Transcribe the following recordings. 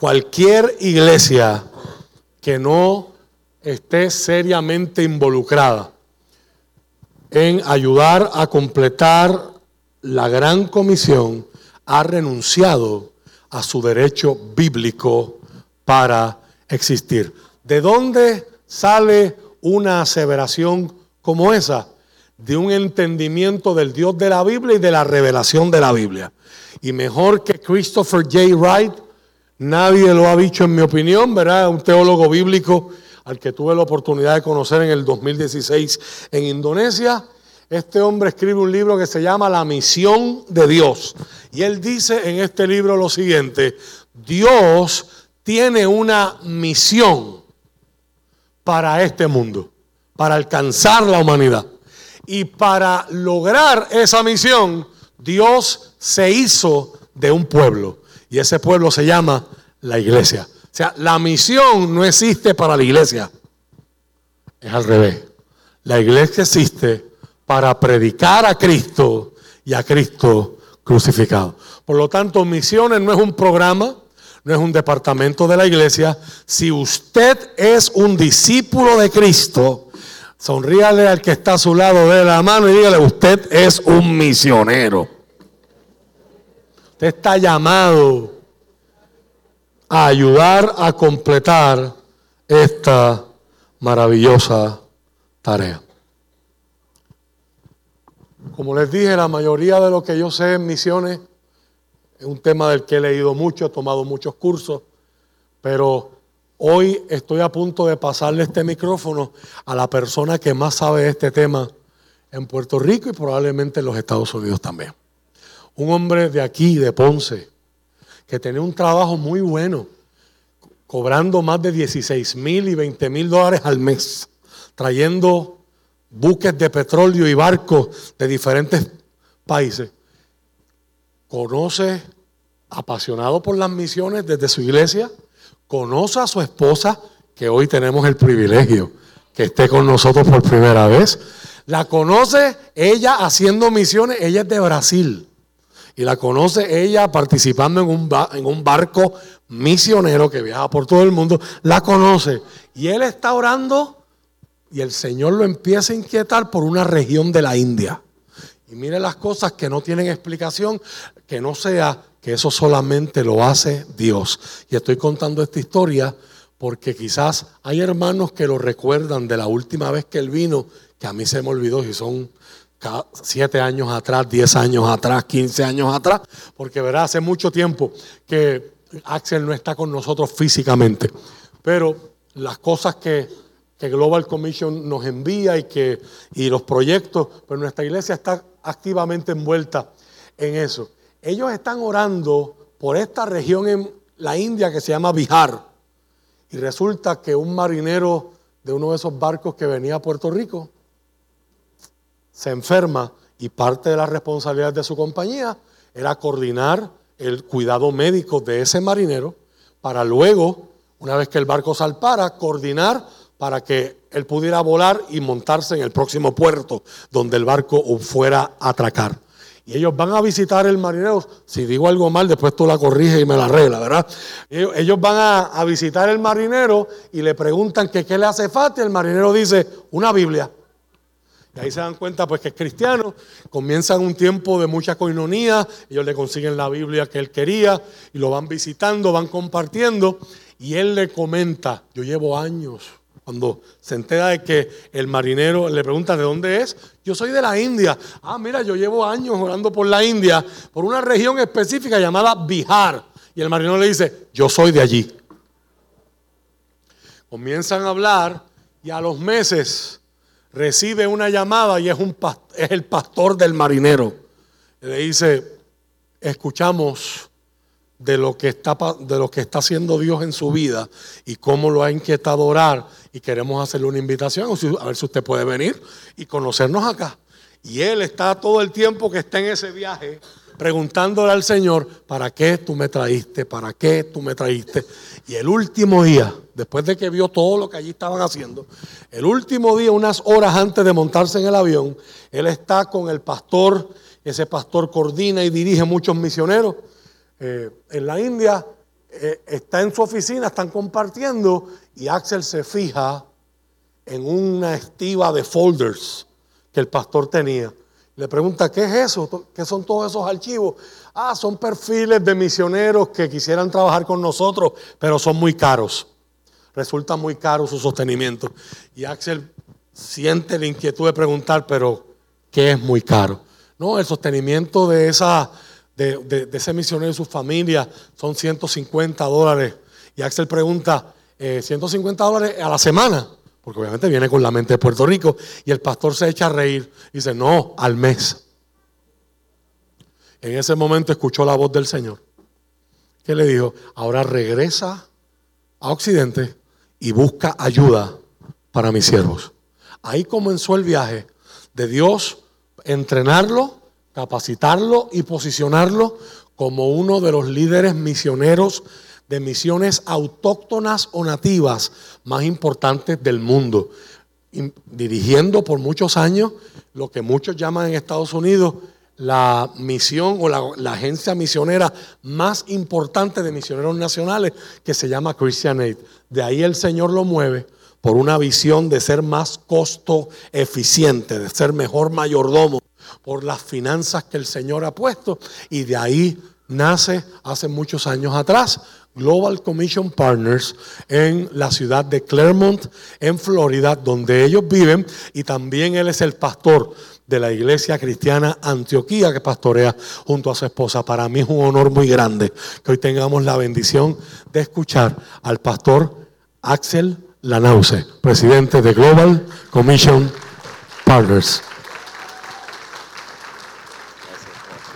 cualquier iglesia que no esté seriamente involucrada en ayudar a completar la gran comisión ha renunciado a su derecho bíblico para existir. ¿De dónde sale una aseveración como esa? De un entendimiento del Dios de la Biblia y de la revelación de la Biblia. Y mejor que Christopher J. Wright, nadie lo ha dicho en mi opinión, ¿verdad? Un teólogo bíblico al que tuve la oportunidad de conocer en el 2016 en Indonesia. Este hombre escribe un libro que se llama La misión de Dios. Y él dice en este libro lo siguiente, Dios tiene una misión para este mundo, para alcanzar la humanidad. Y para lograr esa misión, Dios se hizo de un pueblo. Y ese pueblo se llama la iglesia. O sea, la misión no existe para la iglesia. Es al revés. La iglesia existe para predicar a Cristo y a Cristo crucificado. Por lo tanto, misiones no es un programa, no es un departamento de la iglesia. Si usted es un discípulo de Cristo, sonríale al que está a su lado de la mano y dígale, usted es un misionero. Usted está llamado a ayudar a completar esta maravillosa tarea. Como les dije, la mayoría de lo que yo sé en misiones es un tema del que he leído mucho, he tomado muchos cursos, pero hoy estoy a punto de pasarle este micrófono a la persona que más sabe de este tema en Puerto Rico y probablemente en los Estados Unidos también. Un hombre de aquí, de Ponce, que tenía un trabajo muy bueno, cobrando más de 16 mil y 20 mil dólares al mes, trayendo buques de petróleo y barcos de diferentes países. Conoce, apasionado por las misiones desde su iglesia, conoce a su esposa, que hoy tenemos el privilegio que esté con nosotros por primera vez. La conoce ella haciendo misiones, ella es de Brasil y la conoce ella participando en un, en un barco misionero que viaja por todo el mundo, la conoce. Y él está orando y el Señor lo empieza a inquietar por una región de la India. Y mire las cosas que no tienen explicación, que no sea que eso solamente lo hace Dios. Y estoy contando esta historia porque quizás hay hermanos que lo recuerdan de la última vez que él vino, que a mí se me olvidó si son siete años atrás, diez años atrás, quince años atrás, porque verá, hace mucho tiempo que Axel no está con nosotros físicamente, pero las cosas que, Global Commission nos envía y, que, y los proyectos, pues nuestra iglesia está activamente envuelta en eso. Ellos están orando por esta región en la India que se llama Bihar, y resulta que un marinero de uno de esos barcos que venía a Puerto Rico, se enferma y parte de la responsabilidad de su compañía era coordinar el cuidado médico de ese marinero para luego, una vez que el barco salpara, coordinar para que él pudiera volar y montarse en el próximo puerto donde el barco fuera a atracar. Y ellos van a visitar el marinero. Si digo algo mal, después tú la corriges y me la arregla, ¿verdad? Ellos, van a, visitar el marinero y le preguntan qué le hace falta. Y el marinero dice, una Biblia. Y ahí se dan cuenta pues que es cristiano, comienzan un tiempo de mucha coinonía, ellos le consiguen la Biblia que él quería y lo van visitando, van compartiendo y él le comenta, yo llevo años, cuando se entera de que el marinero le pregunta de dónde es, yo soy de la India. Ah, mira, yo llevo años orando por la India, por una región específica llamada Bihar. Y el marinero le dice, yo soy de allí. Comienzan a hablar y a los meses recibe una llamada y es, un, es el pastor del marinero. Le dice, escuchamos de lo, que está, de lo que está haciendo Dios en su vida y cómo lo ha inquietado orar y queremos hacerle una invitación, a ver si usted puede venir y conocernos acá. Y él está todo el tiempo que está en ese viaje preguntándole al Señor, ¿para qué tú me traíste? ¿Para qué tú me traíste? Y el último día, después de que vio todo lo que allí estaban haciendo, el último día, unas horas antes de montarse en el avión, él está con el pastor, ese pastor coordina y dirige muchos misioneros eh, en la India, eh, está en su oficina, están compartiendo y Axel se fija en una estiva de folders que el pastor tenía. Le pregunta, ¿qué es eso? ¿Qué son todos esos archivos? Ah, son perfiles de misioneros que quisieran trabajar con nosotros, pero son muy caros. Resulta muy caro su sostenimiento. Y Axel siente la inquietud de preguntar, pero ¿qué es muy caro? No, el sostenimiento de, esa, de, ese misionero y su familia son 150 dólares. Y Axel pregunta, ¿150 eh, dólares a la semana? Porque obviamente viene con la mente de Puerto Rico. Y el pastor se echa a reír. Y dice, no, al mes. En ese momento escuchó la voz del Señor. Que le dijo, ahora regresa a Occidente y busca ayuda para mis siervos. Ahí comenzó el viaje de Dios entrenarlo, capacitarlo y posicionarlo como uno de los líderes misioneros de misiones autóctonas o nativas más importantes del mundo, dirigiendo por muchos años lo que muchos llaman en Estados Unidos la misión o la, agencia misionera más importante de misioneros nacionales que se llama Christian Aid. De ahí el Señor lo mueve por una visión de ser más costo eficiente, de ser mejor mayordomo, por las finanzas que el Señor ha puesto y de ahí nace hace muchos años atrás Global Commission Partners en la ciudad de Claremont, en Florida, donde ellos viven y también él es el pastor de la iglesia cristiana Antioquía que pastorea junto a su esposa. Para mí es un honor muy grande que hoy tengamos la bendición de escuchar al pastor Axel Lanause, presidente de Global Commission Partners.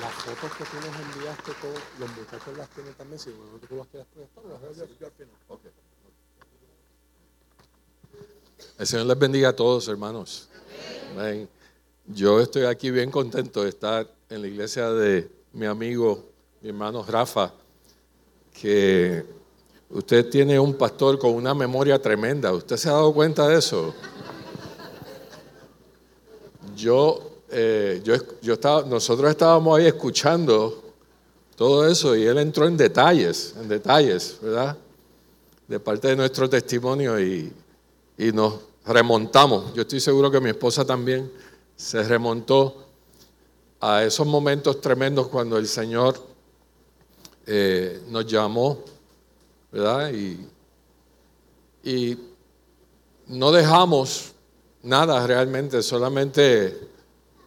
Las fotos que tú nos enviaste, todos los también, si no final. Okay. El Señor les bendiga a todos, hermanos. Yo estoy aquí bien contento de estar en la iglesia de mi amigo, mi hermano Rafa, que usted tiene un pastor con una memoria tremenda. ¿Usted se ha dado cuenta de eso? Yo, eh, yo, yo estaba, nosotros estábamos ahí escuchando todo eso y él entró en detalles, en detalles, ¿verdad? De parte de nuestro testimonio y, y nos remontamos. Yo estoy seguro que mi esposa también se remontó a esos momentos tremendos cuando el Señor eh, nos llamó, ¿verdad? Y, y no dejamos nada realmente, solamente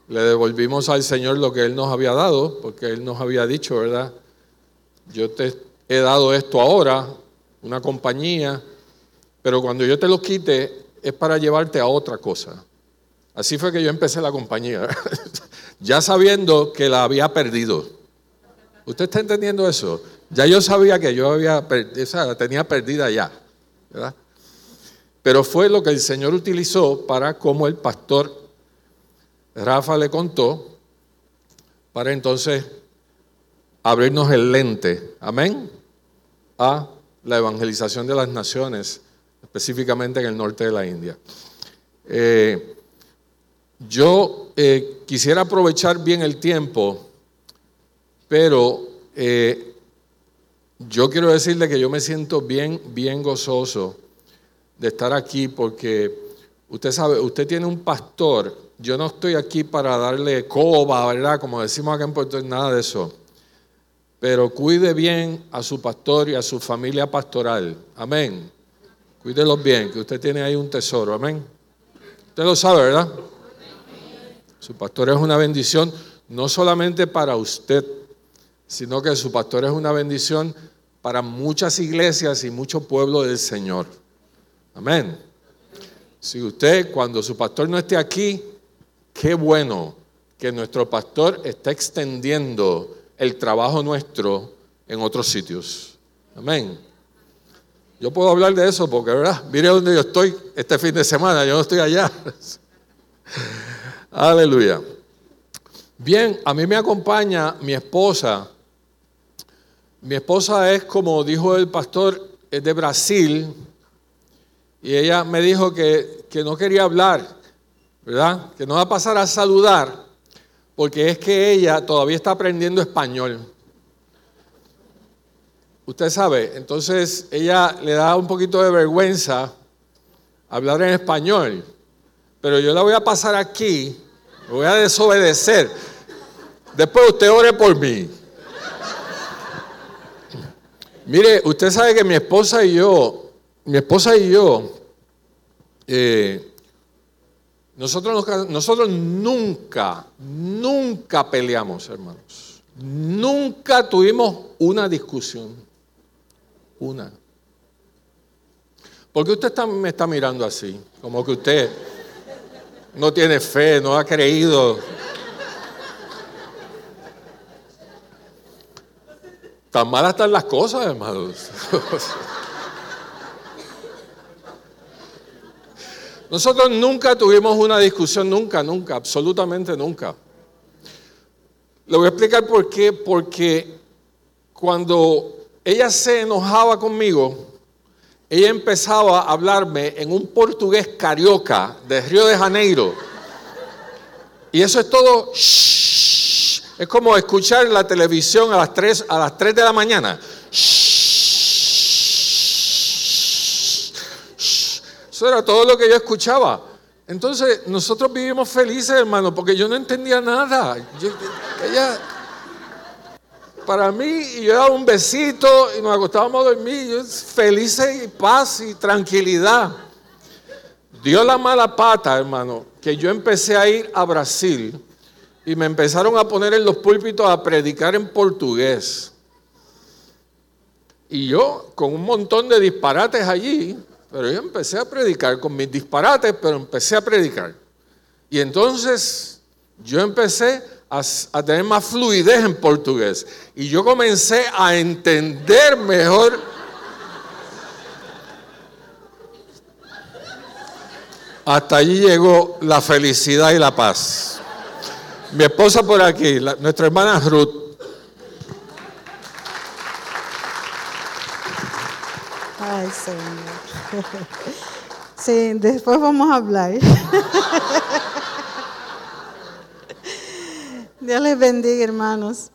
le devolvimos al Señor lo que Él nos había dado, porque Él nos había dicho, ¿verdad? Yo te he dado esto ahora, una compañía, pero cuando yo te lo quite es para llevarte a otra cosa. Así fue que yo empecé la compañía, ya sabiendo que la había perdido. ¿Usted está entendiendo eso? Ya yo sabía que yo había la tenía perdida ya, ¿verdad? Pero fue lo que el Señor utilizó para, como el pastor Rafa le contó, para entonces abrirnos el lente, amén, a la evangelización de las naciones, específicamente en el norte de la India. Eh, yo eh, quisiera aprovechar bien el tiempo, pero eh, yo quiero decirle que yo me siento bien, bien gozoso de estar aquí porque usted sabe, usted tiene un pastor. Yo no estoy aquí para darle coba, ¿verdad? Como decimos acá en Puerto Rico, nada de eso. Pero cuide bien a su pastor y a su familia pastoral. Amén. Cuídelos bien, que usted tiene ahí un tesoro. Amén. Usted lo sabe, ¿verdad? Su pastor es una bendición no solamente para usted, sino que su pastor es una bendición para muchas iglesias y mucho pueblo del Señor. Amén. Si usted, cuando su pastor no esté aquí, qué bueno que nuestro pastor está extendiendo el trabajo nuestro en otros sitios. Amén. Yo puedo hablar de eso porque, ¿verdad? Mire dónde yo estoy este fin de semana, yo no estoy allá. Aleluya. Bien, a mí me acompaña mi esposa. Mi esposa es, como dijo el pastor, es de Brasil. Y ella me dijo que, que no quería hablar, ¿verdad? Que no va a pasar a saludar, porque es que ella todavía está aprendiendo español. usted sabe, entonces ella le da un poquito de vergüenza hablar en español, pero yo la voy a pasar aquí, voy a desobedecer. Después usted ore por mí. Mire, usted sabe que mi esposa y yo, mi esposa y yo, eh, nosotros, nunca, nunca peleamos, hermanos. Nunca tuvimos una discusión. Una. ¿Por qué usted me está mirando así? Como que usted no tiene fe, no ha creído. Tan malas están las cosas, hermanos. Nosotros nunca tuvimos una discusión, nunca, nunca, absolutamente nunca. Le voy a explicar por qué. Porque cuando ella se enojaba conmigo, ella empezaba a hablarme en un portugués carioca de Río de Janeiro. Y eso es todo. Es como escuchar la televisión a las 3, a las 3 de la mañana. Eso era todo lo que yo escuchaba. Entonces, nosotros vivimos felices, hermano, porque yo no entendía nada. ella, para mí, y yo daba un besito y nos acostábamos a dormir, felices y paz y tranquilidad. Dio la mala pata, hermano, que yo empecé a ir a Brasil y me empezaron a poner en los púlpitos a predicar en portugués. Y yo, con un montón de disparates allí, pero yo empecé a predicar con mis disparates, pero empecé a predicar. Y entonces yo empecé a, tener más fluidez en portugués. Y yo comencé a entender mejor. Hasta allí llegó la felicidad y la paz. Mi esposa por aquí, nuestra hermana Ruth. Ay, Señor. Sí, después vamos a hablar. Dios les bendiga, hermanos.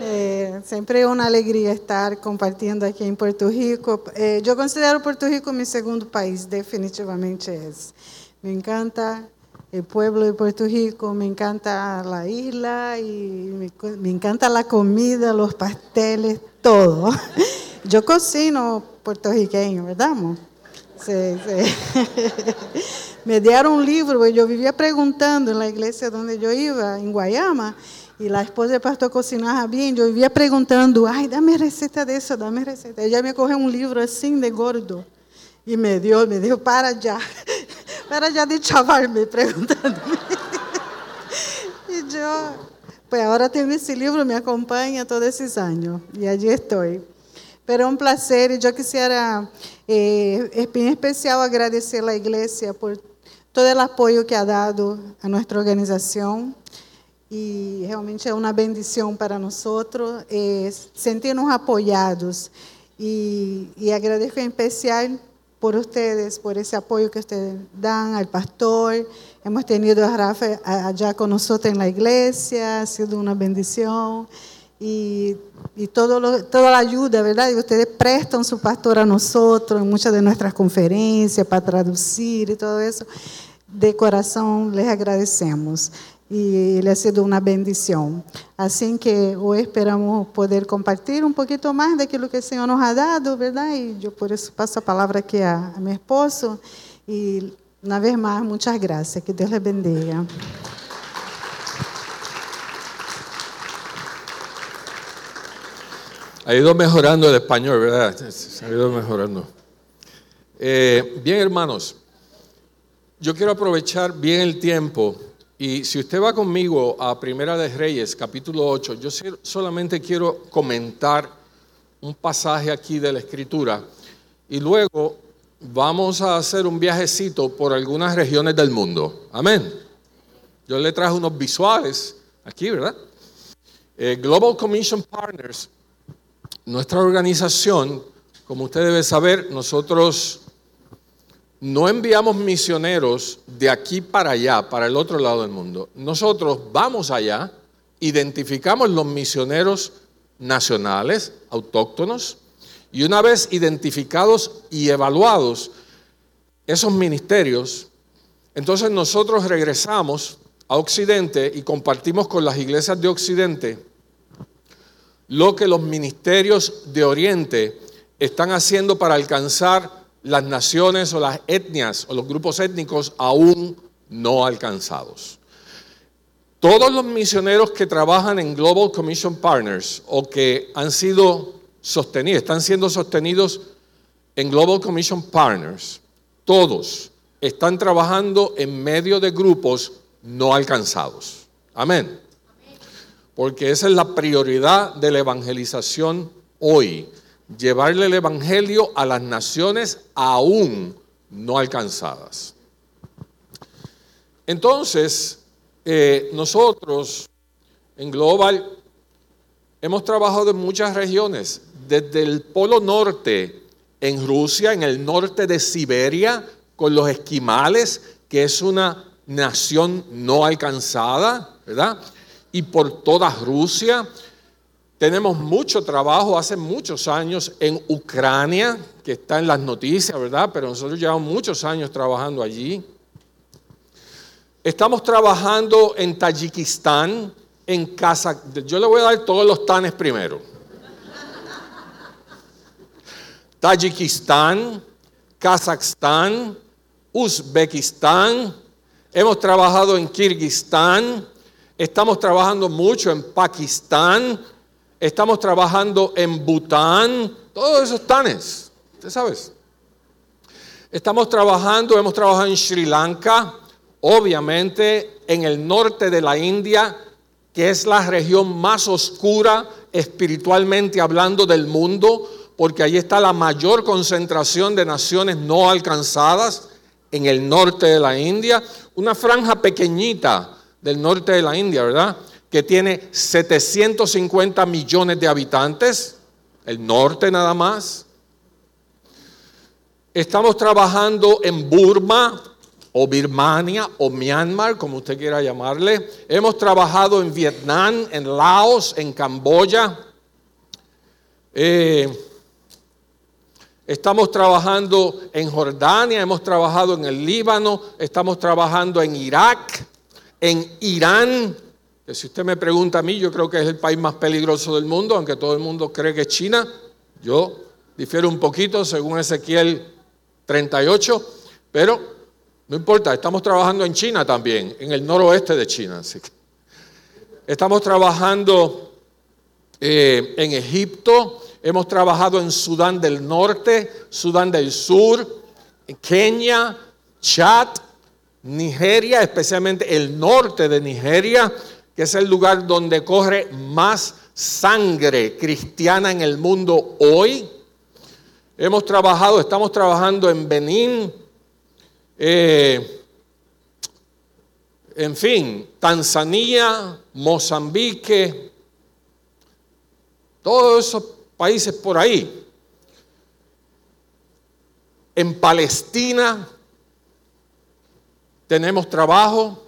Eh, siempre una alegría estar compartiendo aquí en Puerto Rico. Eh, yo considero Puerto Rico mi segundo país, definitivamente es. Me encanta el pueblo de Puerto Rico, me encanta la isla y me, me encanta la comida, los pasteles, todo. Yo cocino puertorriqueño, ¿verdad, amor? Sí, sí. Me dieron un libro y yo vivía preguntando en la iglesia donde yo iba, en Guayama, y la esposa del pastor cocinaba bien. Yo vivía preguntando, ay, dame receta de eso, dame receta. Ella me coge un libro así de gordo y me dio, me dijo, para ya, para ya de chavarme preguntándome. y yo, pues ahora tengo ese libro, me acompaña todos esos años y allí estoy. Pero é um prazer e eu quisiera, eh, em especial, agradecer a igreja por todo o apoio que ha dado a nossa organização. E realmente é uma bendição para nós eh, sentirnos apoiados. E, e agradeço em especial por vocês, por esse apoio que vocês dão ao pastor. Hemos tenido a Rafa allá con nosotros na igreja, ha sido uma bendição y, y todo lo, toda la ayuda, ¿verdad? Y ustedes prestan su pastor a nosotros en muchas de nuestras conferencias para traducir y todo eso. De corazón les agradecemos y le ha sido una bendición. Así que hoy esperamos poder compartir un poquito más de aquello que el Señor nos ha dado, ¿verdad? Y yo por eso paso la palabra aquí a, a mi esposo. Y una vez más, muchas gracias. Que Dios les bendiga. Ha ido mejorando el español, ¿verdad? Ha ido mejorando. Eh, bien, hermanos, yo quiero aprovechar bien el tiempo y si usted va conmigo a Primera de Reyes, capítulo 8, yo solamente quiero comentar un pasaje aquí de la Escritura y luego vamos a hacer un viajecito por algunas regiones del mundo. Amén. Yo le traje unos visuales aquí, ¿verdad? Eh, Global Commission Partners nuestra organización, como usted debe saber, nosotros no enviamos misioneros de aquí para allá, para el otro lado del mundo. Nosotros vamos allá, identificamos los misioneros nacionales, autóctonos, Y una vez identificados y evaluados esos ministerios, entonces nosotros regresamos a Occidente y compartimos con las iglesias de Occidente lo que los ministerios de Oriente están haciendo para alcanzar las naciones o las etnias o los grupos étnicos aún no alcanzados. Todos los misioneros que trabajan en Global Commission Partners o que han sido sostenidos, están siendo sostenidos en Global Commission Partners, todos están trabajando en medio de grupos no alcanzados. Amén. Porque esa es la prioridad de la evangelización hoy. Llevarle el Evangelio a las naciones aún no alcanzadas. Entonces, eh, nosotros en Global hemos trabajado en muchas regiones, desde el Polo Norte, en Rusia, en el norte de Siberia, con los esquimales, que es una nación no alcanzada, ¿verdad? Y por toda Rusia. Tenemos mucho trabajo hace muchos años en Ucrania, que está en las noticias, ¿verdad? Pero nosotros llevamos muchos años trabajando allí. Estamos trabajando en Tayikistán, en Kazajstán. Yo le voy a dar todos los tanes primero. Tayikistán, Kazajstán, Uzbekistán, hemos trabajado en Kirguistán, estamos trabajando mucho en Pakistán, estamos trabajando en Bután, todos esos tanes, ¿usted sabes? Estamos trabajando, hemos trabajado en Sri Lanka, obviamente en el norte de la India, que es la región más oscura espiritualmente hablando del mundo, porque ahí está la mayor concentración de naciones no alcanzadas en el norte de la India, una franja pequeñita del norte de la India, ¿verdad? Que tiene 750 millones de habitantes, el norte nada más. Estamos trabajando en Burma o Birmania o Myanmar, como usted quiera llamarle. Hemos trabajado en Vietnam, en Laos, en Camboya. Eh, Estamos trabajando en Jordania, hemos trabajado en el Líbano, estamos trabajando en Irak, en Irán, que si usted me pregunta a mí, yo creo que es el país más peligroso del mundo, aunque todo el mundo cree que es China. Yo difiero un poquito según Ezequiel 38, pero no importa, estamos trabajando en China también, en el noroeste de China. Estamos trabajando eh, en Egipto, Hemos trabajado en Sudán del Norte, Sudán del Sur, Kenia, Chad, Nigeria, especialmente el norte de Nigeria, que es el lugar donde corre más sangre cristiana en el mundo hoy. Hemos trabajado, estamos trabajando en Benín, eh, en fin, Tanzania, Mozambique, todos esos países por ahí. En Palestina tenemos trabajo.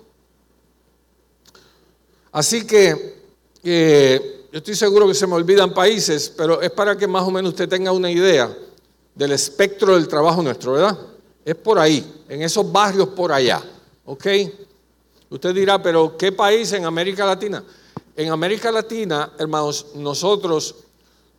Así que yo estoy seguro que se me olvidan países, pero es para que más o menos usted tenga una idea del espectro del trabajo nuestro, ¿verdad? Es por ahí, en esos barrios por allá, ¿ok? Usted dirá, pero ¿qué país en América Latina? En América Latina, hermanos, nosotros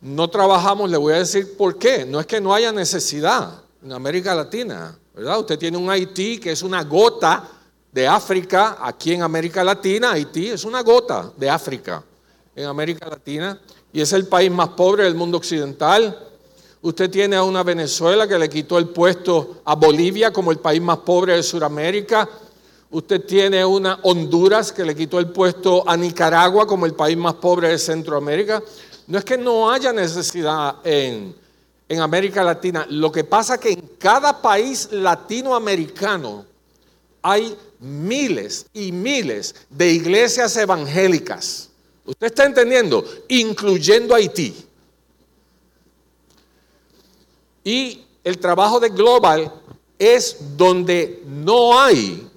no trabajamos, le voy a decir por qué. No es que no haya necesidad en América Latina, ¿verdad? Usted tiene un Haití que es una gota de África, aquí en América Latina, Haití es una gota de África en América Latina y es el país más pobre del mundo occidental. Usted tiene a una Venezuela que le quitó el puesto a Bolivia como el país más pobre de Sudamérica. Usted tiene una Honduras que le quitó el puesto a Nicaragua como el país más pobre de Centroamérica. No es que no haya necesidad en, América Latina. Lo que pasa es que en cada país latinoamericano hay miles y miles de iglesias evangélicas. ¿Usted está entendiendo? Incluyendo Haití. Y el trabajo de Global es donde no hay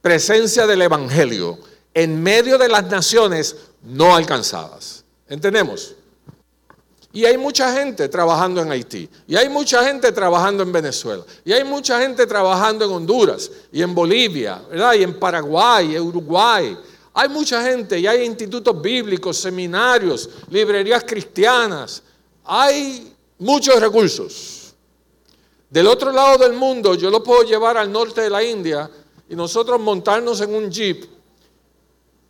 presencia del Evangelio en medio de las naciones no alcanzadas. ¿Entendemos? Y hay mucha gente trabajando en Haití. Y hay mucha gente trabajando en Venezuela. Y hay mucha gente trabajando en Honduras y en Bolivia, ¿verdad? Y en Paraguay, en Uruguay. Hay mucha gente y hay institutos bíblicos, seminarios, librerías cristianas. Hay muchos recursos. Del otro lado del mundo, yo lo puedo llevar al norte de la India y nosotros montarnos en un jeep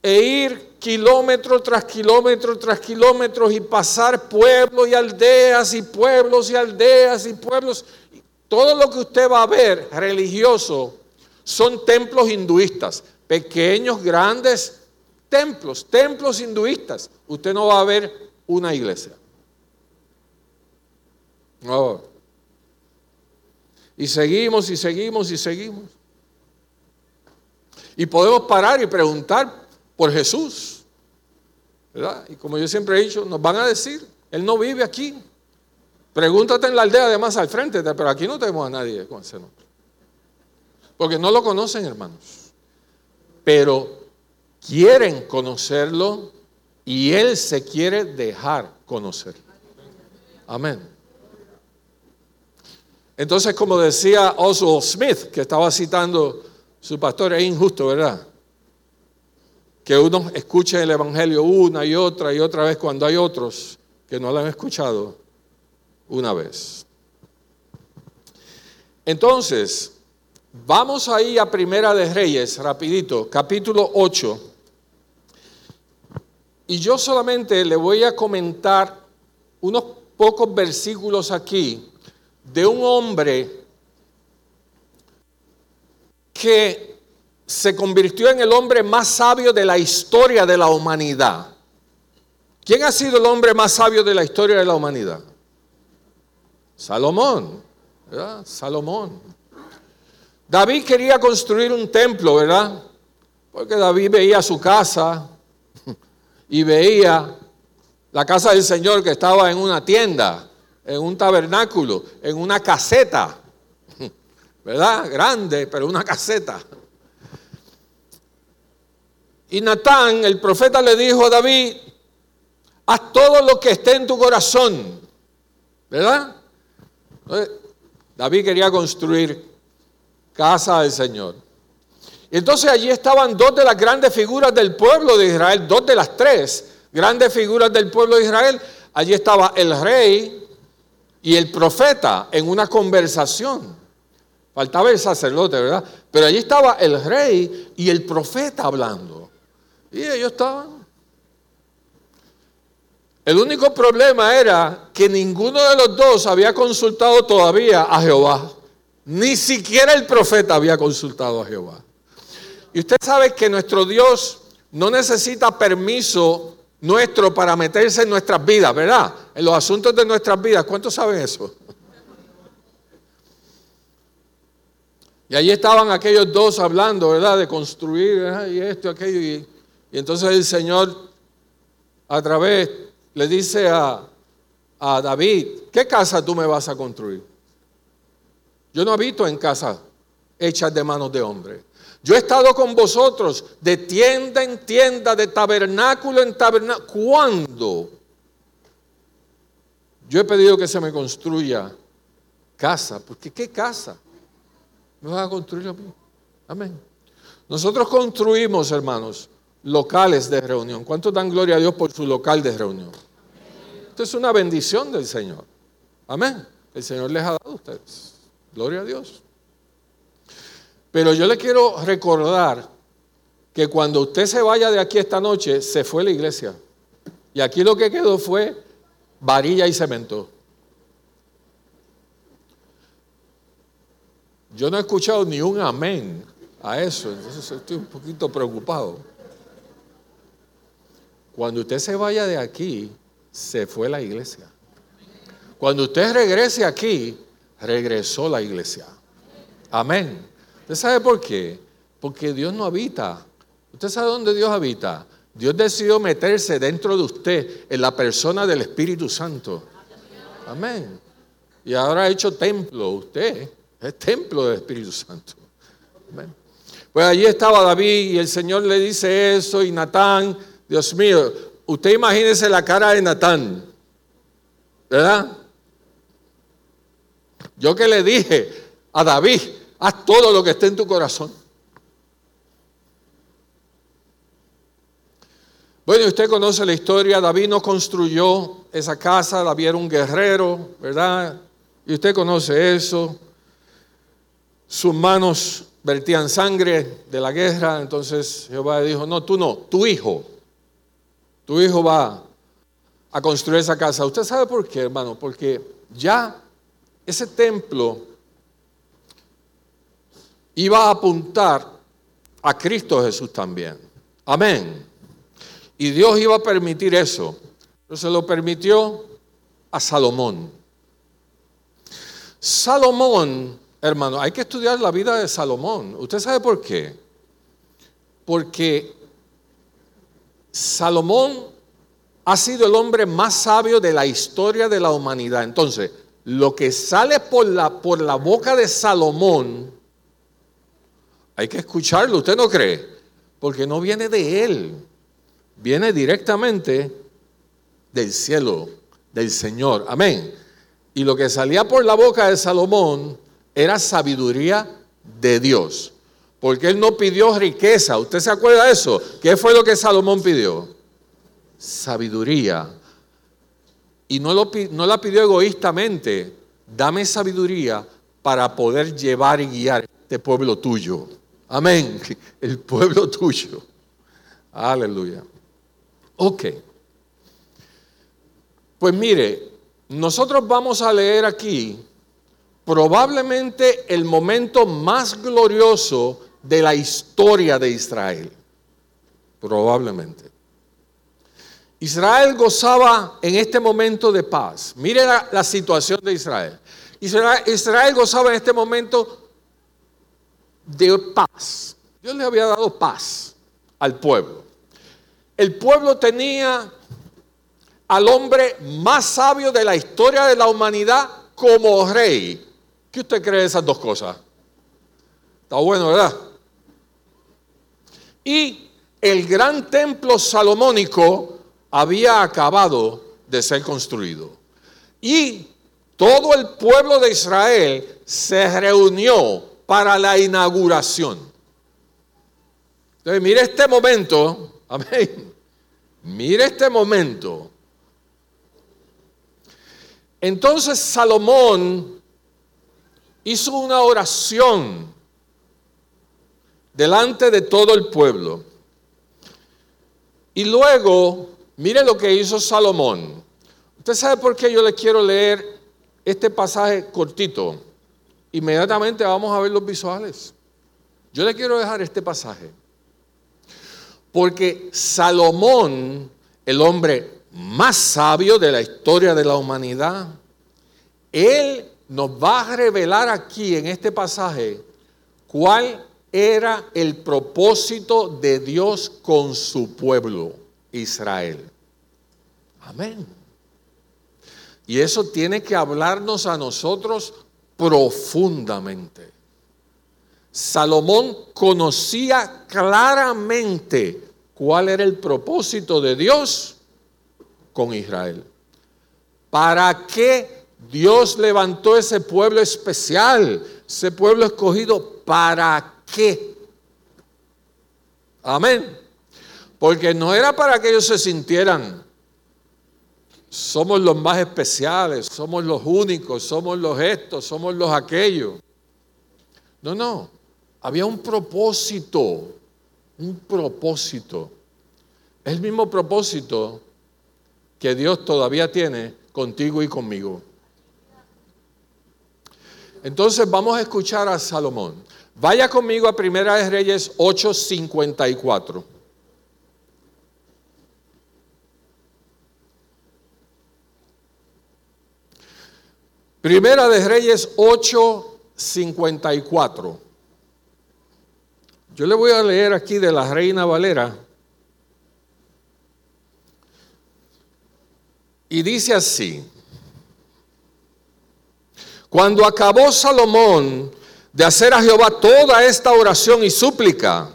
e ir kilómetro tras kilómetro tras kilómetros y pasar pueblos y aldeas y pueblos y aldeas y pueblos. Todo lo que usted va a ver religioso son templos hinduistas, pequeños, grandes templos, templos hinduistas. Usted no va a ver una iglesia. No. Y seguimos y seguimos y seguimos. Y podemos parar y preguntar, por Jesús. ¿verdad? Y como yo siempre he dicho, nos van a decir, Él no vive aquí. Pregúntate en la aldea de más al frente, pero aquí no tenemos a nadie con ese nombre. Porque no lo conocen, hermanos. Pero quieren conocerlo y Él se quiere dejar conocer. Amén. Entonces, como decía Oswald Smith, que estaba citando su pastor, es injusto, ¿verdad? Que uno escuche el Evangelio una y otra y otra vez cuando hay otros que no lo han escuchado una vez. Entonces, vamos ahí a Primera de Reyes, rapidito, capítulo 8. Y yo solamente le voy a comentar unos pocos versículos aquí de un hombre que se convirtió en el hombre más sabio de la historia de la humanidad. ¿Quién ha sido el hombre más sabio de la historia de la humanidad? Salomón, ¿verdad? Salomón. David quería construir un templo, ¿verdad? Porque David veía su casa y veía la casa del Señor que estaba en una tienda, en un tabernáculo, en una caseta, ¿verdad? Grande, pero una caseta. Y Natán, el profeta, le dijo a David, haz todo lo que esté en tu corazón. ¿Verdad? David quería construir casa del Señor. Y entonces allí estaban dos de las grandes figuras del pueblo de Israel, dos de las tres grandes figuras del pueblo de Israel. Allí estaba el rey y el profeta en una conversación. Faltaba el sacerdote, ¿verdad? Pero allí estaba el rey y el profeta hablando. Y ellos estaban. El único problema era que ninguno de los dos había consultado todavía a Jehová. Ni siquiera el profeta había consultado a Jehová. Y usted sabe que nuestro Dios no necesita permiso nuestro para meterse en nuestras vidas, ¿verdad? En los asuntos de nuestras vidas. ¿Cuántos saben eso? Y allí estaban aquellos dos hablando, ¿verdad? De construir y esto, aquello. Y y entonces el Señor a través le dice a, a David, ¿qué casa tú me vas a construir? Yo no habito en casa hechas de manos de hombre. Yo he estado con vosotros de tienda en tienda, de tabernáculo en tabernáculo. ¿Cuándo? Yo he pedido que se me construya casa. Porque ¿qué casa? Me vas a construir a mí. Amén. Nosotros construimos, hermanos, locales de reunión. ¿Cuántos dan gloria a Dios por su local de reunión? Esto es una bendición del Señor. Amén. El Señor les ha dado a ustedes. Gloria a Dios. Pero yo le quiero recordar que cuando usted se vaya de aquí esta noche, se fue la iglesia. Y aquí lo que quedó fue varilla y cemento. Yo no he escuchado ni un amén a eso, entonces estoy un poquito preocupado. Cuando usted se vaya de aquí, se fue la iglesia. Cuando usted regrese aquí, regresó la iglesia. Amén. ¿Usted sabe por qué? Porque Dios no habita. ¿Usted sabe dónde Dios habita? Dios decidió meterse dentro de usted en la persona del Espíritu Santo. Amén. Y ahora ha hecho templo. Usted es templo del Espíritu Santo. Amén. Pues allí estaba David y el Señor le dice eso y Natán Dios mío, usted imagínese la cara de Natán. ¿Verdad? Yo que le dije a David, haz todo lo que esté en tu corazón. Bueno, usted conoce la historia, David no construyó esa casa, David era un guerrero, ¿verdad? Y usted conoce eso. Sus manos vertían sangre de la guerra, entonces Jehová dijo, no, tú no, tu hijo, tu hijo va a construir esa casa. ¿Usted sabe por qué, hermano? Porque ya ese templo iba a apuntar a Cristo Jesús también. Amén. Y Dios iba a permitir eso. Pero se lo permitió a Salomón. Salomón, hermano, hay que estudiar la vida de Salomón. ¿Usted sabe por qué? Porque Salomón ha sido el hombre más sabio de la historia de la humanidad. Entonces, lo que sale por la, por la boca de Salomón, hay que escucharlo, ¿usted no cree? Porque no viene de él, viene directamente del cielo, del Señor. Amén. Y lo que salía por la boca de Salomón era sabiduría de Dios. Porque él no pidió riqueza. ¿Usted se acuerda de eso? ¿Qué fue lo que Salomón pidió? Sabiduría y no, la pidió egoístamente, dame sabiduría para poder llevar y guiar este pueblo tuyo. Amén, el pueblo tuyo. Aleluya. Ok. Pues mire, nosotros vamos a leer aquí probablemente el momento más glorioso de la historia de Israel. Probablemente. Israel gozaba en este momento de paz. Mire la, situación de Israel. Israel. Israel gozaba en este momento de paz. Dios le había dado paz al pueblo. El pueblo tenía al hombre más sabio de la historia de la humanidad como rey. ¿Qué usted cree de esas dos cosas? Está bueno, ¿verdad? Y el gran templo salomónico había acabado de ser construido. Y todo el pueblo de Israel se reunió para la inauguración. Entonces, mire este momento, amén. Mire este momento. Entonces Salomón hizo una oración delante de todo el pueblo. Y luego Mire lo que hizo Salomón. ¿Usted sabe por qué yo le quiero leer este pasaje cortito? Inmediatamente vamos a ver los visuales. Yo le quiero dejar este pasaje. Porque Salomón, el hombre más sabio de la historia de la humanidad, él nos va a revelar aquí en este pasaje cuál era el propósito de Dios con su pueblo. Israel. Amén. Y eso tiene que hablarnos a nosotros profundamente. Salomón conocía claramente cuál era el propósito de Dios con Israel. ¿Para qué Dios levantó ese pueblo especial, ese pueblo escogido? ¿Para qué? Amén. Porque no era para que ellos se sintieran, somos los más especiales, somos los únicos, somos los estos, somos los aquellos. No, no, había un propósito, un propósito. El mismo propósito que Dios todavía tiene contigo y conmigo. Entonces vamos a escuchar a Salomón. Vaya conmigo a Primera de Reyes 8:54. Primera de Reyes 8:54. Yo le voy a leer aquí de la Reina Valera. Y dice así, cuando acabó Salomón de hacer a Jehová toda esta oración y súplica,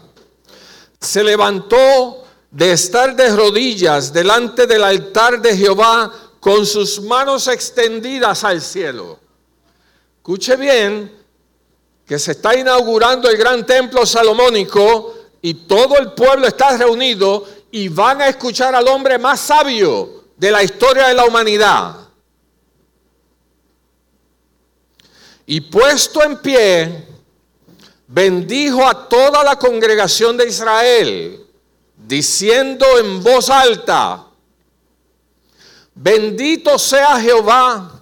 se levantó de estar de rodillas delante del altar de Jehová con sus manos extendidas al cielo. Escuche bien que se está inaugurando el gran templo salomónico y todo el pueblo está reunido y van a escuchar al hombre más sabio de la historia de la humanidad. Y puesto en pie, bendijo a toda la congregación de Israel, diciendo en voz alta, bendito sea Jehová,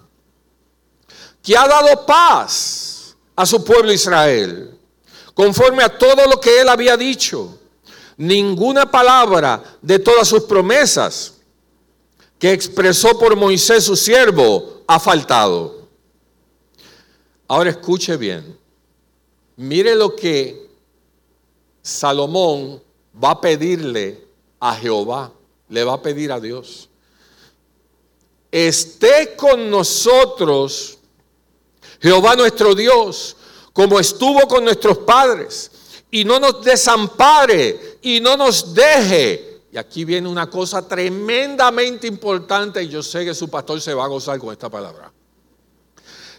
que ha dado paz a su pueblo Israel, conforme a todo lo que él había dicho. Ninguna palabra de todas sus promesas que expresó por Moisés su siervo ha faltado. Ahora escuche bien. Mire lo que Salomón va a pedirle a Jehová, le va a pedir a Dios. Esté con nosotros, Jehová nuestro Dios, como estuvo con nuestros padres, y no nos desampare y no nos deje. Y aquí viene una cosa tremendamente importante y yo sé que su pastor se va a gozar con esta palabra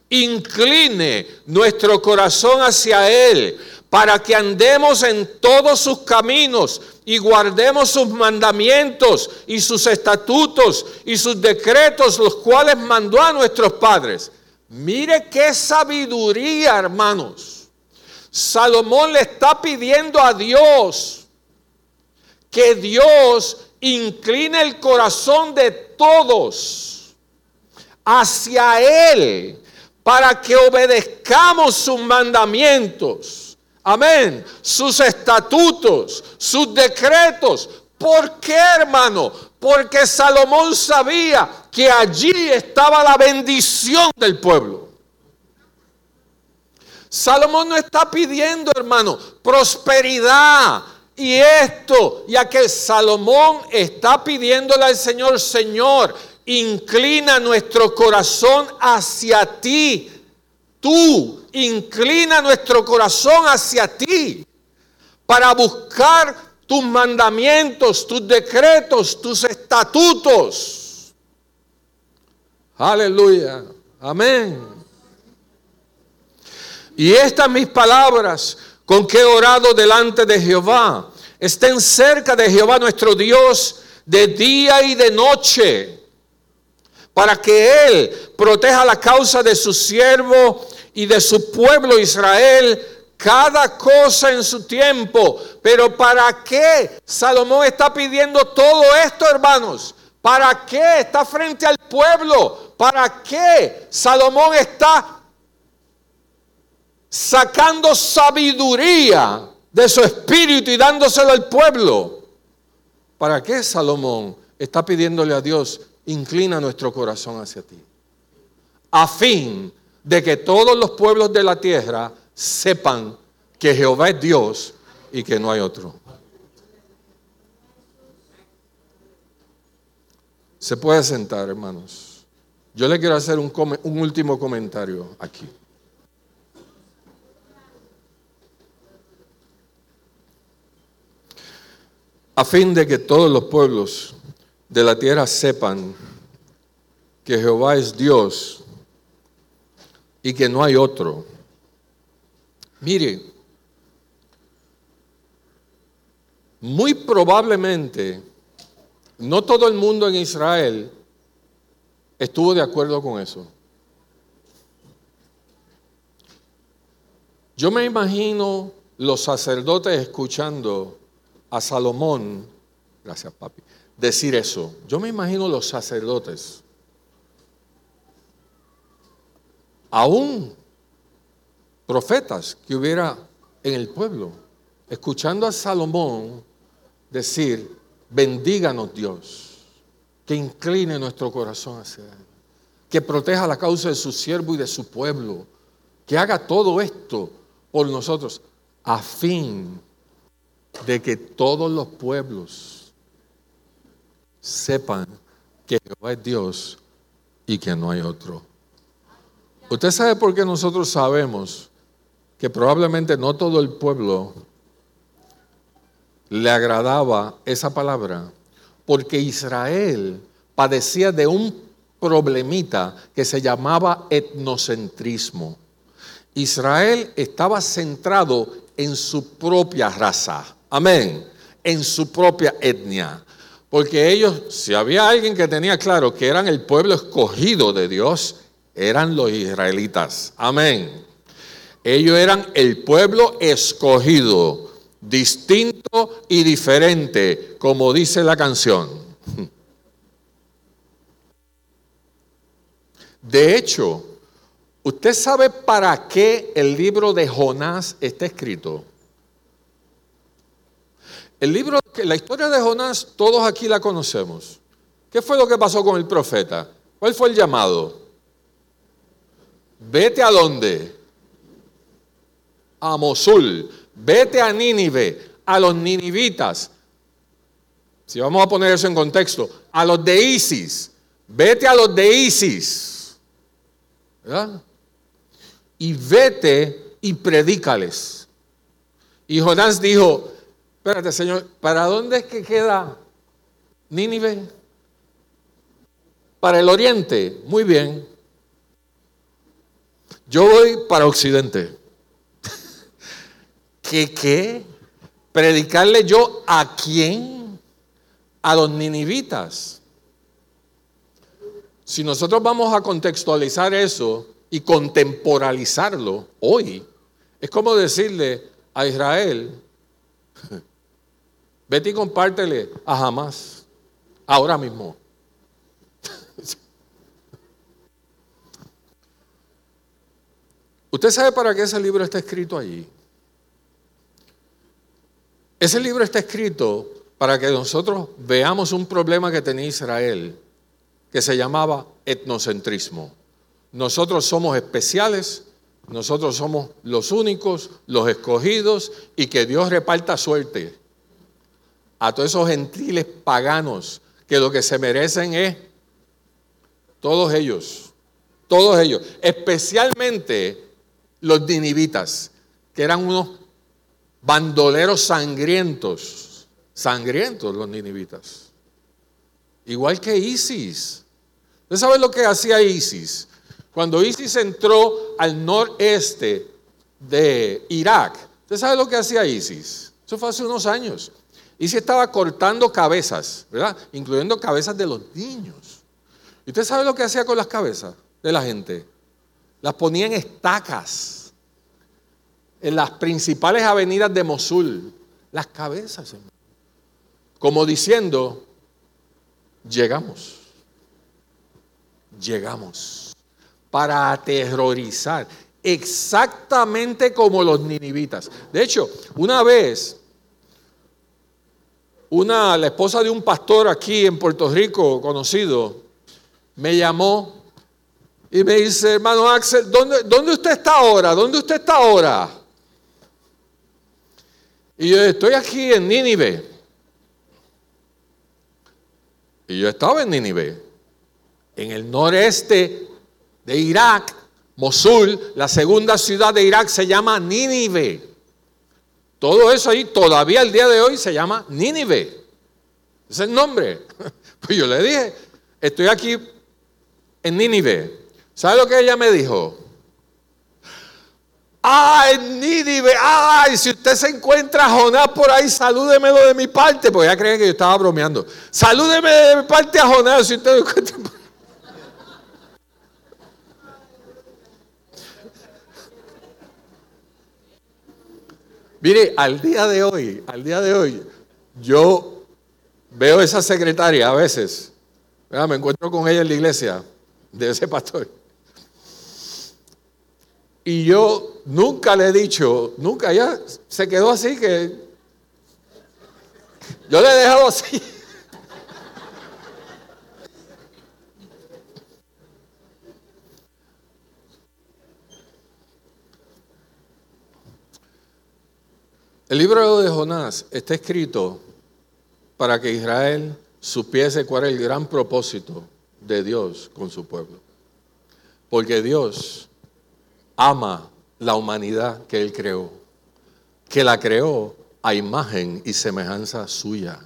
incline nuestro corazón hacia Él, para que andemos en todos sus caminos y guardemos sus mandamientos y sus estatutos y sus decretos, los cuales mandó a nuestros padres. Mire qué sabiduría, hermanos. Salomón le está pidiendo a Dios que Dios incline el corazón de todos hacia Él para que obedezcamos sus mandamientos. Amén. Sus estatutos, sus decretos. ¿Por qué, hermano? Porque Salomón sabía que allí estaba la bendición del pueblo. Salomón no está pidiendo, hermano, prosperidad y esto, ya que Salomón está pidiéndole al Señor, Señor, inclina nuestro corazón hacia ti. Tú inclina nuestro corazón hacia ti para buscar tus mandamientos, tus decretos, tus estatutos. Aleluya. Amén. Y estas mis palabras con que he orado delante de Jehová estén cerca de Jehová nuestro Dios de día y de noche para que Él proteja la causa de su siervo y de su pueblo Israel, cada cosa en su tiempo. Pero ¿para qué Salomón está pidiendo todo esto, hermanos? ¿Para qué está frente al pueblo? ¿Para qué Salomón está sacando sabiduría de su espíritu y dándoselo al pueblo? ¿Para qué Salomón está pidiéndole a Dios inclina nuestro corazón hacia ti, a fin de que todos los pueblos de la tierra sepan que Jehová es Dios y que no hay otro. Se puede sentar, hermanos. Yo le quiero hacer un, último comentario aquí. A fin de que todos los pueblos de la tierra sepan que Jehová es Dios y que no hay otro. Mire, muy probablemente no todo el mundo en Israel estuvo de acuerdo con eso. Yo me imagino los sacerdotes escuchando a Salomón, gracias papi, decir eso. Yo me imagino los sacerdotes, aún profetas que hubiera en el pueblo, escuchando a Salomón decir, bendíganos Dios, que incline nuestro corazón hacia Él, que proteja la causa de su siervo y de su pueblo, que haga todo esto por nosotros, a fin de que todos los pueblos sepan que Jehová es Dios y que no hay otro. Usted sabe por qué nosotros sabemos que probablemente no todo el pueblo le agradaba esa palabra, porque Israel padecía de un problemita que se llamaba etnocentrismo. Israel estaba centrado en su propia raza, amén, en su propia etnia. Porque ellos, si había alguien que tenía claro que eran el pueblo escogido de Dios, eran los israelitas, amén. Ellos eran el pueblo escogido, distinto y diferente, como dice la canción. De hecho, ¿usted sabe para qué el libro de Jonás está escrito? El libro, la historia de Jonás, todos aquí la conocemos. ¿Qué fue lo que pasó con el profeta? ¿Cuál fue el llamado? Vete a dónde? A Mosul. Vete a Nínive, a los ninivitas. Si vamos a poner eso en contexto, a los de Isis. Vete a los de Isis. ¿Verdad? Y vete y predícales. Y Jonás dijo, espérate Señor, ¿para dónde es que queda Nínive? Para el oriente, muy bien. Yo voy para Occidente. ¿Qué qué? ¿Predicarle yo a quién? A los ninivitas. Si nosotros vamos a contextualizar eso y contemporalizarlo hoy, es como decirle a Israel, vete y compártele a Hamas, ahora mismo. ¿Usted sabe para qué ese libro está escrito allí? Ese libro está escrito para que nosotros veamos un problema que tenía Israel, que se llamaba etnocentrismo. Nosotros somos especiales, nosotros somos los únicos, los escogidos, y que Dios reparta suerte a todos esos gentiles paganos que lo que se merecen es todos ellos, todos ellos, especialmente los ninivitas, que eran unos bandoleros sangrientos, sangrientos los ninivitas. Igual que Isis. ¿Usted sabe lo que hacía Isis? Cuando Isis entró al noreste de Irak, ¿usted sabe lo que hacía Isis? Eso fue hace unos años. Isis estaba cortando cabezas, ¿verdad? Incluyendo cabezas de los niños. ¿Y usted sabe lo que hacía con las cabezas de la gente? Las ponía en estacas en las principales avenidas de Mosul. Las cabezas, Como diciendo, llegamos. Llegamos. Para aterrorizar. Exactamente como los ninivitas. De hecho, una vez, una, la esposa de un pastor aquí en Puerto Rico, conocido, me llamó y me dice, hermano Axel, ¿dónde, ¿dónde usted está ahora? ¿Dónde usted está ahora? Y yo estoy aquí en Nínive. Y yo estaba en Nínive, en el noreste de Irak, Mosul, la segunda ciudad de Irak se llama Nínive. Todo eso ahí todavía el día de hoy se llama Nínive. Es el nombre. Pues yo le dije, estoy aquí en Nínive. ¿Sabe lo que ella me dijo? Ay, Nínive, ay, si usted se encuentra a Jonás por ahí, salúdemelo de mi parte, porque ella creía que yo estaba bromeando. Salúdeme de mi parte a Jonás si usted encuentra por Mire, al día de hoy, al día de hoy, yo veo esa secretaria a veces, me encuentro con ella en la iglesia de ese pastor. Y yo nunca le he dicho, nunca, ya se quedó así que yo le he dejado así. El libro de Jonás está escrito para que Israel supiese cuál es el gran propósito de Dios con su pueblo. Porque Dios ama la humanidad que Él creó, que la creó a imagen y semejanza suya.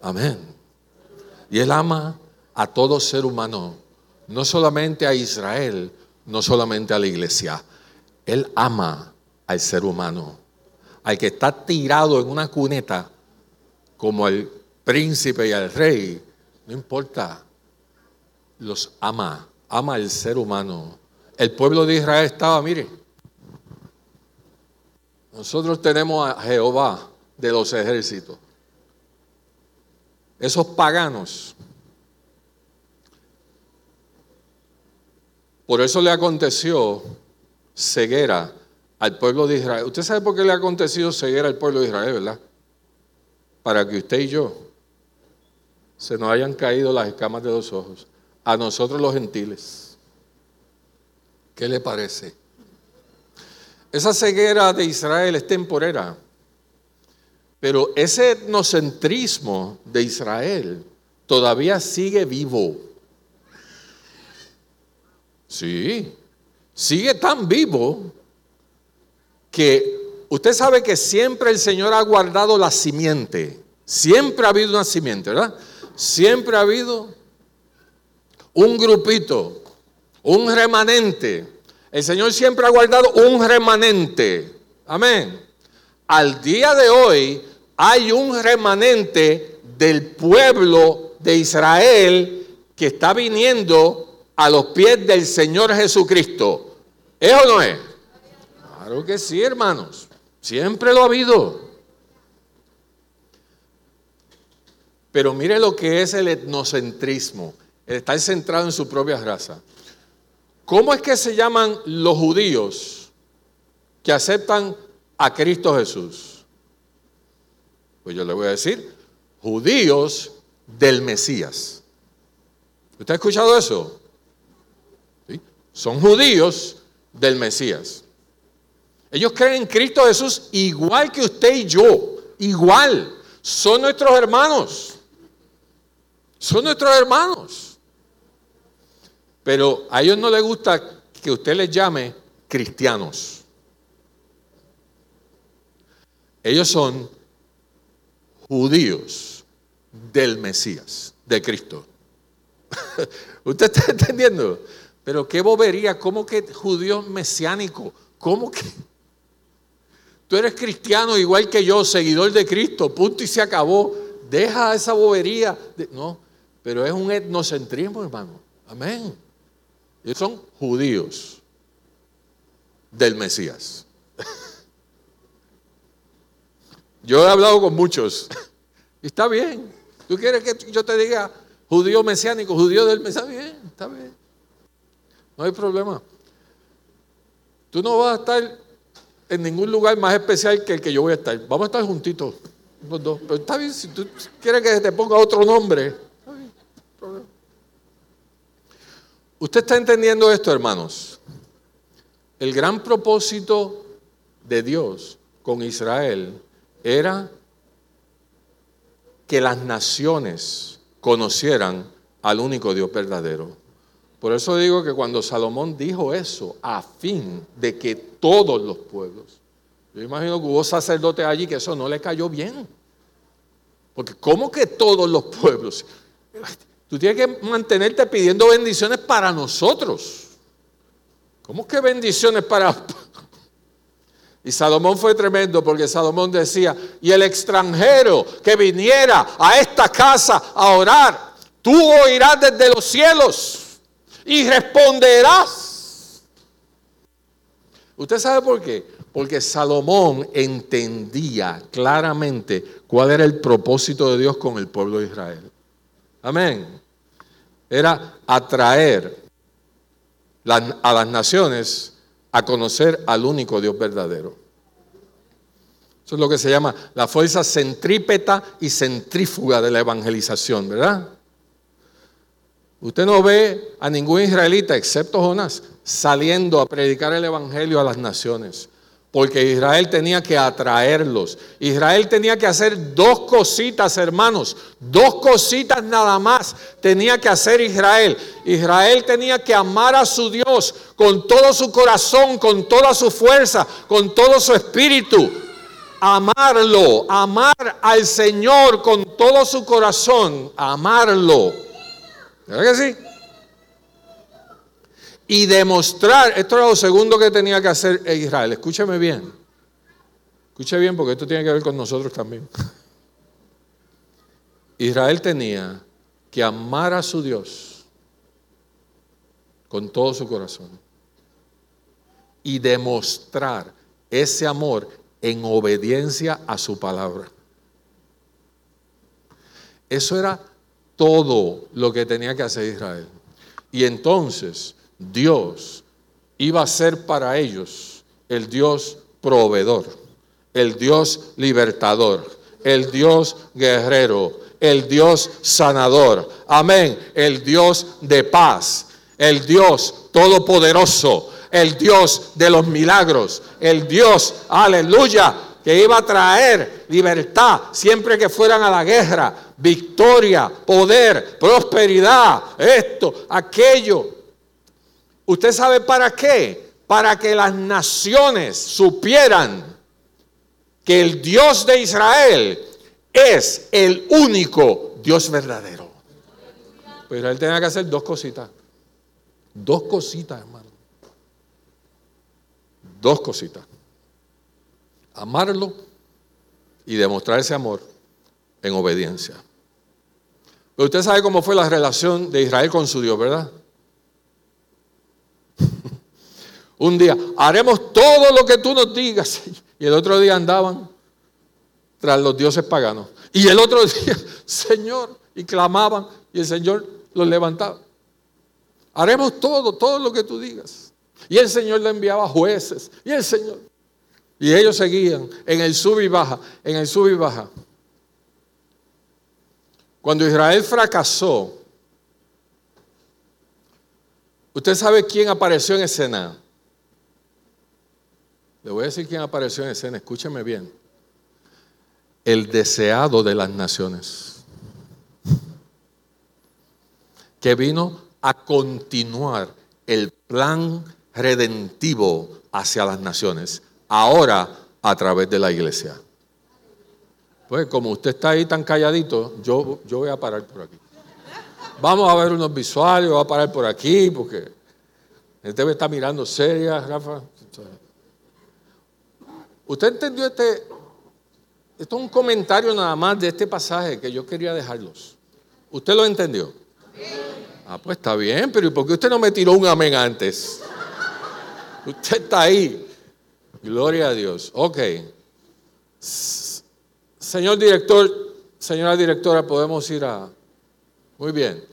Amén. Y Él ama a todo ser humano no solamente a Israel, no solamente a la iglesia. Él ama al ser humano, al que está tirado en una cuneta como el príncipe y al rey, no importa, los ama, ama al ser humano. El pueblo de Israel estaba, mire, nosotros tenemos a Jehová de los ejércitos. Esos paganos. Por eso le aconteció ceguera al pueblo de Israel. Usted sabe por qué le ha acontecido ceguera al pueblo de Israel, ¿verdad? Para que usted y yo se nos hayan caído las escamas de los ojos. A nosotros los gentiles. ¿Qué le parece? Esa ceguera de Israel es temporera, pero ese etnocentrismo de Israel todavía sigue vivo. Sí, sigue tan vivo que usted sabe que siempre el Señor ha guardado la simiente. Siempre ha habido una simiente, ¿verdad? Siempre ha habido un grupito, un remanente el Señor siempre ha guardado un remanente. Amén. Al día de hoy hay un remanente del pueblo de Israel que está viniendo a los pies del Señor Jesucristo. ¿Es o no es? Claro que sí, hermanos. Siempre lo ha habido. Pero mire lo que es el etnocentrismo, el estar centrado en su propia raza. ¿Cómo es que se llaman los judíos que aceptan a Cristo Jesús? Pues yo le voy a decir, judíos del Mesías. ¿Usted ha escuchado eso? Son judíos del Mesías. Ellos creen en Cristo Jesús igual que usted y yo, igual. Son nuestros hermanos. Son nuestros hermanos. Pero a ellos no les gusta que usted les llame cristianos. Ellos son judíos del Mesías, de Cristo. ¿Usted está entendiendo? Pero qué bobería, ¿cómo que judío mesiánico? ¿Cómo que? Tú eres cristiano igual que yo, seguidor de Cristo, punto y se acabó. Deja esa bobería. No, pero es un etnocentrismo, hermano. Amén. Ellos son judíos del Mesías. Yo he hablado con muchos. Está bien. ¿Tú quieres que yo te diga judío mesiánico, judío del Mesías? Está bien, está bien. No hay problema. Tú no vas a estar en ningún lugar más especial que el que yo voy a estar. Vamos a estar juntitos, los dos. Pero está bien, si tú quieres que te ponga otro nombre, ¿Usted está entendiendo esto, hermanos? El gran propósito de Dios con Israel era que las naciones conocieran al único Dios verdadero. Por eso digo que cuando Salomón dijo eso, a fin de que todos los pueblos, yo imagino que hubo sacerdotes allí que eso no le cayó bien. Porque ¿cómo que todos los pueblos? Tú tienes que mantenerte pidiendo bendiciones para nosotros. ¿Cómo que bendiciones para... Y Salomón fue tremendo porque Salomón decía, y el extranjero que viniera a esta casa a orar, tú oirás desde los cielos y responderás. ¿Usted sabe por qué? Porque Salomón entendía claramente cuál era el propósito de Dios con el pueblo de Israel. Amén era atraer a las naciones a conocer al único Dios verdadero. Eso es lo que se llama la fuerza centrípeta y centrífuga de la evangelización, ¿verdad? Usted no ve a ningún israelita, excepto Jonás, saliendo a predicar el Evangelio a las naciones porque Israel tenía que atraerlos. Israel tenía que hacer dos cositas, hermanos, dos cositas nada más tenía que hacer Israel. Israel tenía que amar a su Dios con todo su corazón, con toda su fuerza, con todo su espíritu. Amarlo, amar al Señor con todo su corazón, amarlo. ¿Verdad que sí? y demostrar, esto era lo segundo que tenía que hacer Israel, escúcheme bien, escuche bien porque esto tiene que ver con nosotros también. Israel tenía que amar a su Dios con todo su corazón y demostrar ese amor en obediencia a su palabra. Eso era todo lo que tenía que hacer Israel. Y entonces Dios iba a ser para ellos el Dios proveedor, el Dios libertador, el Dios guerrero, el Dios sanador. Amén. El Dios de paz, el Dios todopoderoso, el Dios de los milagros, el Dios, aleluya, que iba a traer libertad siempre que fueran a la guerra, victoria, poder, prosperidad, esto, aquello. ¿Usted sabe para qué? Para que las naciones supieran que el Dios de Israel es el único Dios verdadero. Pero él tenía que hacer dos cositas. Dos cositas, hermano. Dos cositas. Amarlo y demostrar ese amor en obediencia. Pero usted sabe cómo fue la relación de Israel con su Dios, ¿verdad? Un día, haremos todo lo que tú nos digas. Y el otro día andaban tras los dioses paganos. Y el otro día, Señor, y clamaban y el Señor los levantaba. Haremos todo, todo lo que tú digas. Y el Señor le enviaba jueces. Y el Señor. Y ellos seguían en el sub y baja, en el sub y baja. Cuando Israel fracasó, ¿usted sabe quién apareció en escena? Le voy a decir quién apareció en escena, escúcheme bien. El deseado de las naciones. Que vino a continuar el plan redentivo hacia las naciones, ahora a través de la iglesia. Pues como usted está ahí tan calladito, yo, yo voy a parar por aquí. Vamos a ver unos visuales, voy a parar por aquí, porque él debe estar mirando seria, Rafa. ¿Usted entendió este? Esto es un comentario nada más de este pasaje que yo quería dejarlos. ¿Usted lo entendió? Ah, pues está bien, pero ¿y por qué usted no me tiró un amén antes? Usted está ahí. Gloria a Dios. Ok. Señor director, señora directora, podemos ir a... Muy bien.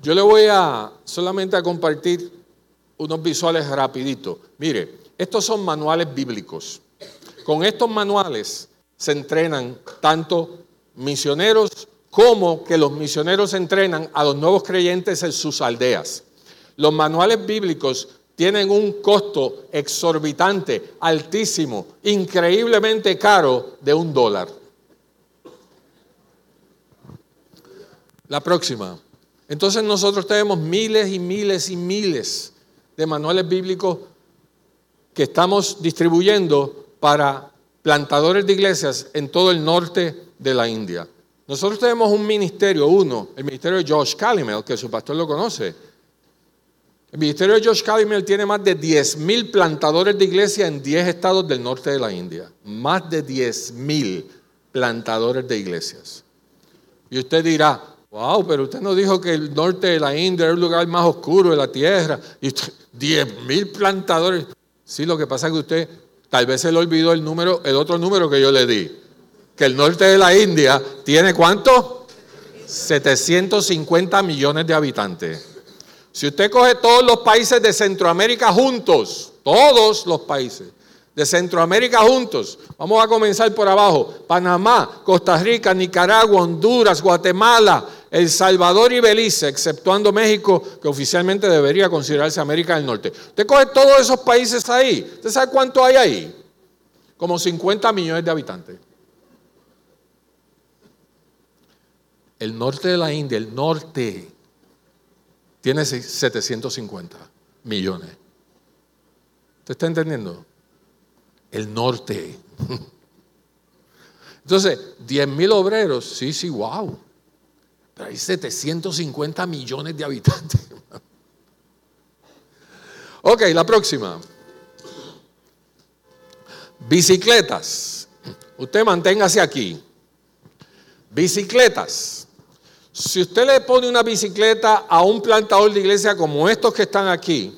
Yo le voy a solamente a compartir unos visuales rapidito. Mire, estos son manuales bíblicos. Con estos manuales se entrenan tanto misioneros como que los misioneros entrenan a los nuevos creyentes en sus aldeas. Los manuales bíblicos tienen un costo exorbitante, altísimo, increíblemente caro de un dólar. La próxima. Entonces nosotros tenemos miles y miles y miles de manuales bíblicos que estamos distribuyendo para plantadores de iglesias en todo el norte de la India. Nosotros tenemos un ministerio, uno, el ministerio de Josh Calimel, que su pastor lo conoce, el ministerio de Josh Calimel tiene más de 10.000 plantadores de iglesia en 10 estados del norte de la India. Más de 10.000 plantadores de iglesias. Y usted dirá, wow, pero usted no dijo que el norte de la India era el lugar más oscuro de la tierra. Y 10.000 plantadores. Sí, lo que pasa es que usted tal vez se le olvidó el número, el otro número que yo le di. Que el norte de la India tiene cuánto? 750 millones de habitantes. Si usted coge todos los países de Centroamérica juntos, todos los países de Centroamérica juntos, vamos a comenzar por abajo, Panamá, Costa Rica, Nicaragua, Honduras, Guatemala, El Salvador y Belice, exceptuando México, que oficialmente debería considerarse América del Norte. Usted coge todos esos países ahí, ¿usted sabe cuánto hay ahí? Como 50 millones de habitantes. El norte de la India, el norte, tiene 750 millones. ¿Usted está entendiendo? El norte. Entonces, 10 mil obreros, sí, sí, wow. Pero hay 750 millones de habitantes. Ok, la próxima. Bicicletas. Usted manténgase aquí. Bicicletas. Si usted le pone una bicicleta a un plantador de iglesia como estos que están aquí,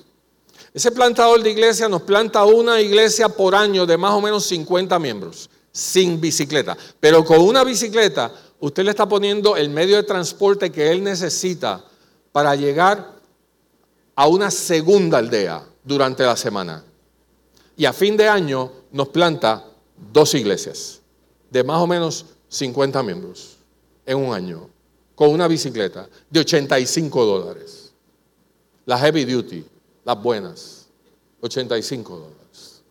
ese plantador de iglesia nos planta una iglesia por año de más o menos 50 miembros, sin bicicleta. Pero con una bicicleta, usted le está poniendo el medio de transporte que él necesita para llegar a una segunda aldea durante la semana. Y a fin de año nos planta dos iglesias de más o menos 50 miembros en un año, con una bicicleta de 85 dólares. La heavy duty, las buenas, 85 dólares.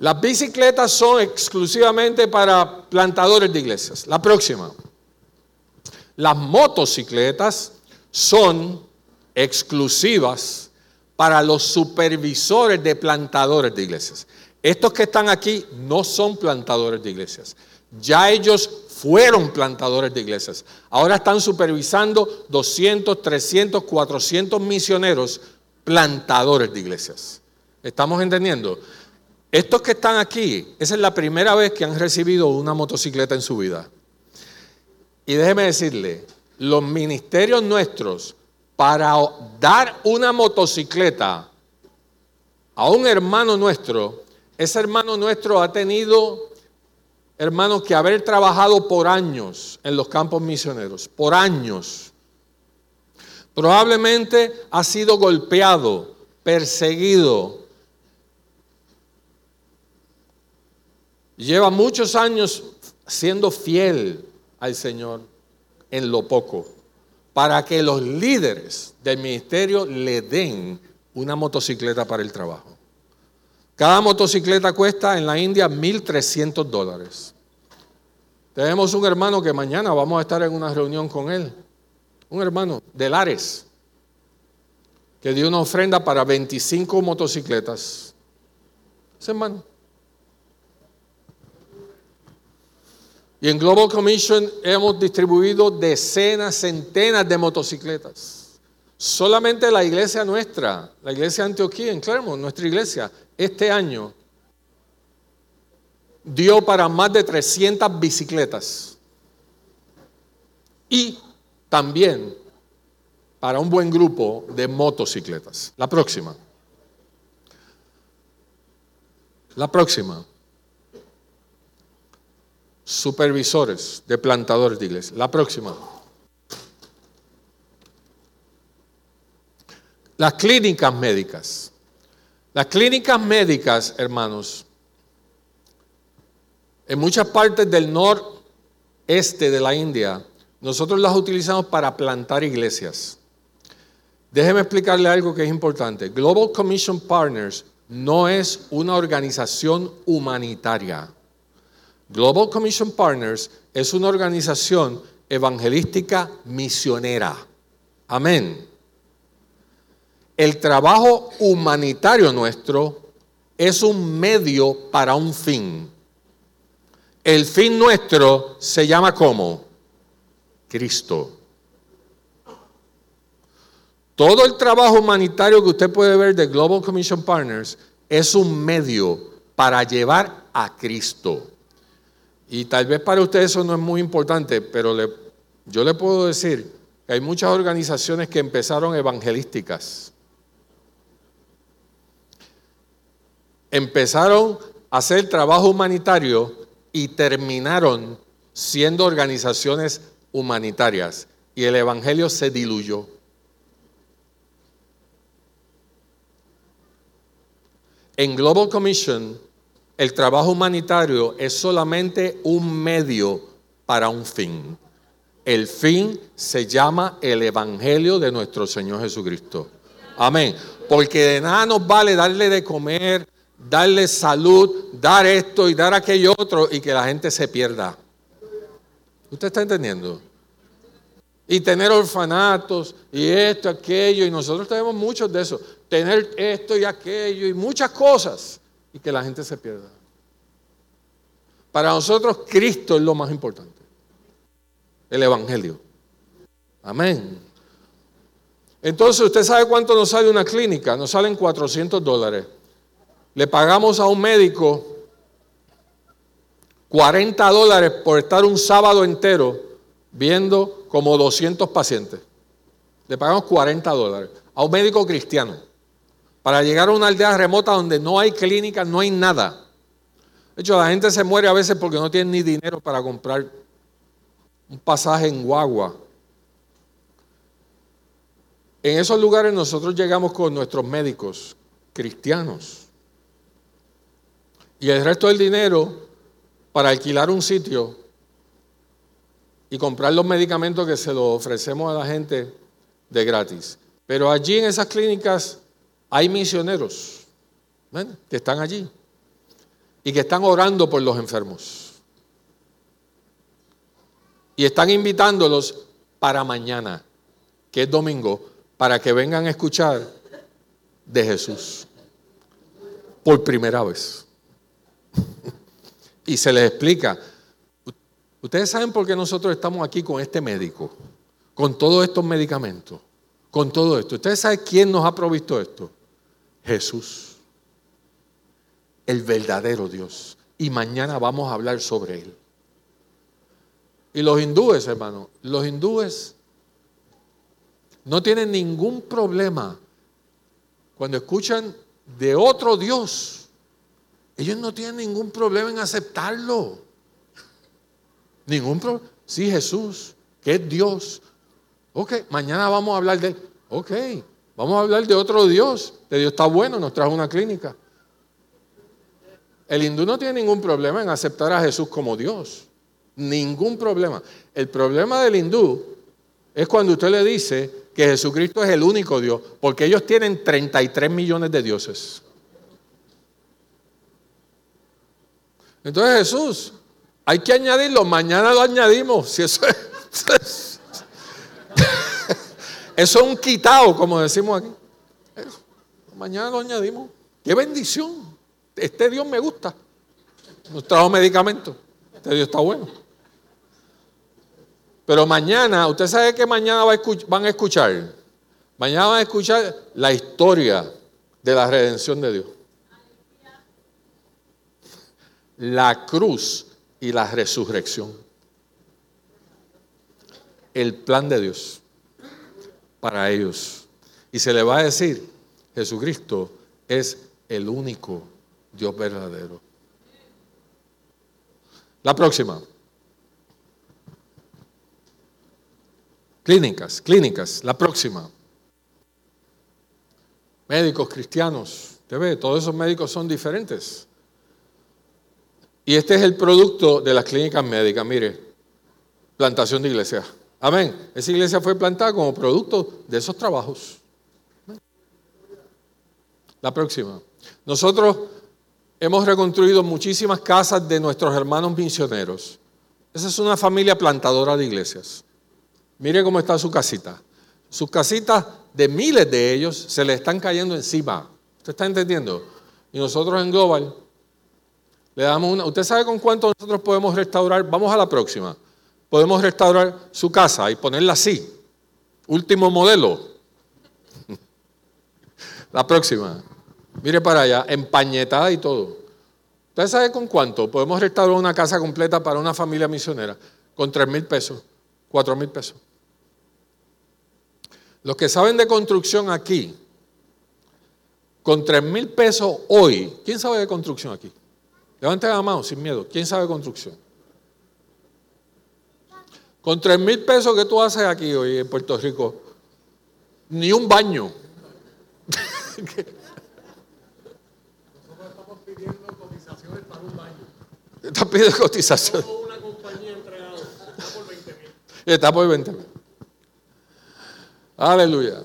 Las bicicletas son exclusivamente para plantadores de iglesias. La próxima. Las motocicletas son exclusivas para los supervisores de plantadores de iglesias. Estos que están aquí no son plantadores de iglesias. Ya ellos fueron plantadores de iglesias. Ahora están supervisando 200, 300, 400 misioneros plantadores de iglesias. ¿Estamos entendiendo? Estos que están aquí, esa es la primera vez que han recibido una motocicleta en su vida. Y déjeme decirle, los ministerios nuestros para dar una motocicleta a un hermano nuestro, ese hermano nuestro ha tenido, hermanos, que haber trabajado por años en los campos misioneros, por años. Probablemente ha sido golpeado, perseguido. Lleva muchos años siendo fiel al Señor en lo poco para que los líderes del ministerio le den una motocicleta para el trabajo. Cada motocicleta cuesta en la India 1.300 dólares. Tenemos un hermano que mañana vamos a estar en una reunión con él, un hermano de Lares, que dio una ofrenda para 25 motocicletas. Ese hermano. Y en Global Commission hemos distribuido decenas, centenas de motocicletas. Solamente la iglesia nuestra, la iglesia de Antioquía en Clermont, nuestra iglesia, este año dio para más de 300 bicicletas. Y también para un buen grupo de motocicletas. La próxima. La próxima supervisores de plantadores de iglesia. La próxima. Las clínicas médicas. Las clínicas médicas, hermanos, en muchas partes del noreste de la India, nosotros las utilizamos para plantar iglesias. Déjeme explicarle algo que es importante. Global Commission Partners no es una organización humanitaria. Global Commission Partners es una organización evangelística misionera. Amén. El trabajo humanitario nuestro es un medio para un fin. El fin nuestro se llama como Cristo. Todo el trabajo humanitario que usted puede ver de Global Commission Partners es un medio para llevar a Cristo. Y tal vez para usted eso no es muy importante, pero yo le puedo decir que hay muchas organizaciones que empezaron evangelísticas. Empezaron a hacer trabajo humanitario y terminaron siendo organizaciones humanitarias. Y el Evangelio se diluyó. En Global Commission el trabajo humanitario es solamente un medio para un fin. El fin se llama el Evangelio de nuestro Señor Jesucristo. Amén. Porque de nada nos vale darle de comer, darle salud, dar esto y dar aquello otro y que la gente se pierda. ¿Usted está entendiendo? Y tener orfanatos y esto, aquello, y nosotros tenemos muchos de eso. Tener esto y aquello y muchas cosas y que la gente se pierda. Para nosotros Cristo es lo más importante. El Evangelio. Amén. Entonces, ¿usted sabe cuánto nos sale una clínica? Nos salen 400 dólares. Le pagamos a un médico 40 dólares por estar un sábado entero viendo como 200 pacientes. Le pagamos 40 dólares a un médico cristiano para llegar a una aldea remota donde no hay clínica, no hay nada. De hecho, la gente se muere a veces porque no tiene ni dinero para comprar un pasaje en guagua. En esos lugares nosotros llegamos con nuestros médicos cristianos. Y el resto del dinero para alquilar un sitio y comprar los medicamentos que se los ofrecemos a la gente de gratis. Pero allí en esas clínicas hay misioneros que están allí y que están orando por los enfermos. Y están invitándolos para mañana, que es domingo, para que vengan a escuchar de Jesús por primera vez. y se les explica. Ustedes saben por qué nosotros estamos aquí con este médico, con todos estos medicamentos, con todo esto. Ustedes saben quién nos ha provisto esto. Jesús, el verdadero Dios. Y mañana vamos a hablar sobre él. Y los hindúes, hermano, los hindúes no tienen ningún problema cuando escuchan de otro Dios. Ellos no tienen ningún problema en aceptarlo. Ningún problema. Sí, Jesús, que es Dios. Ok, mañana vamos a hablar de él. Ok, vamos a hablar de otro Dios. De Dios está bueno, nos trajo una clínica. El hindú no tiene ningún problema en aceptar a Jesús como Dios. Ningún problema. El problema del hindú es cuando usted le dice que Jesucristo es el único Dios, porque ellos tienen 33 millones de dioses. Entonces Jesús, hay que añadirlo, mañana lo añadimos. Eso es, un quitado, como decimos aquí. mañana lo añadimos. Qué bendición. Este Dios me gusta. Nos trajo medicamentos. Este Dios está bueno. Pero mañana, usted sabe que mañana van a escuchar. Mañana van a escuchar la historia de la redención de Dios. La cruz y la resurrección. El plan de Dios para ellos. Y se le va a decir, Jesucristo es el único Dios verdadero. La próxima. Clínicas, clínicas, la próxima. Médicos cristianos, usted ve, todos esos médicos son diferentes. Y este es el producto de las clínicas médicas, mire, plantación de iglesia. Amén. Esa iglesia fue plantada como producto de esos trabajos. La próxima. Nosotros hemos reconstruido muchísimas casas de nuestros hermanos misioneros. Esa es una familia plantadora de iglesias. Mire cómo está su casita. Sus casitas de miles de ellos se le están cayendo encima. ¿Usted está entendiendo? Y nosotros en Global le damos una... ¿Usted sabe con cuánto nosotros podemos restaurar? Vamos a la próxima. Podemos restaurar su casa y ponerla así. Último modelo. La próxima. Mire para allá, empañetada y todo. ¿Usted sabe con cuánto podemos restaurar una casa completa para una familia misionera? Con tres mil pesos, cuatro mil pesos. Los que saben de construcción aquí, con 3 mil pesos hoy, ¿quién sabe de construcción aquí? Levanten la mano sin miedo. ¿Quién sabe construcción? Con 3 mil pesos que tú haces aquí hoy en Puerto Rico, ni un baño. Nosotros estamos pidiendo cotizaciones para un baño. Estás pidiendo cotizaciones. una compañía entregada. Está por 20 mil. Está por 20 mil. Aleluya.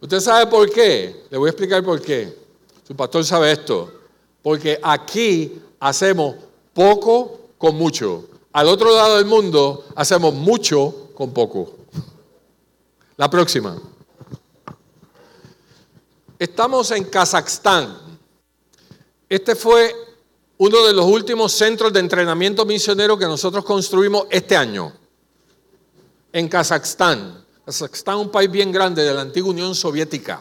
¿Usted sabe por qué? Le voy a explicar por qué. Su pastor sabe esto. Porque aquí hacemos poco con mucho. Al otro lado del mundo hacemos mucho con poco. La próxima. Estamos en Kazajstán. Este fue uno de los últimos centros de entrenamiento misionero que nosotros construimos este año. En Kazajstán Kazajstán es un país bien grande de la antigua Unión Soviética.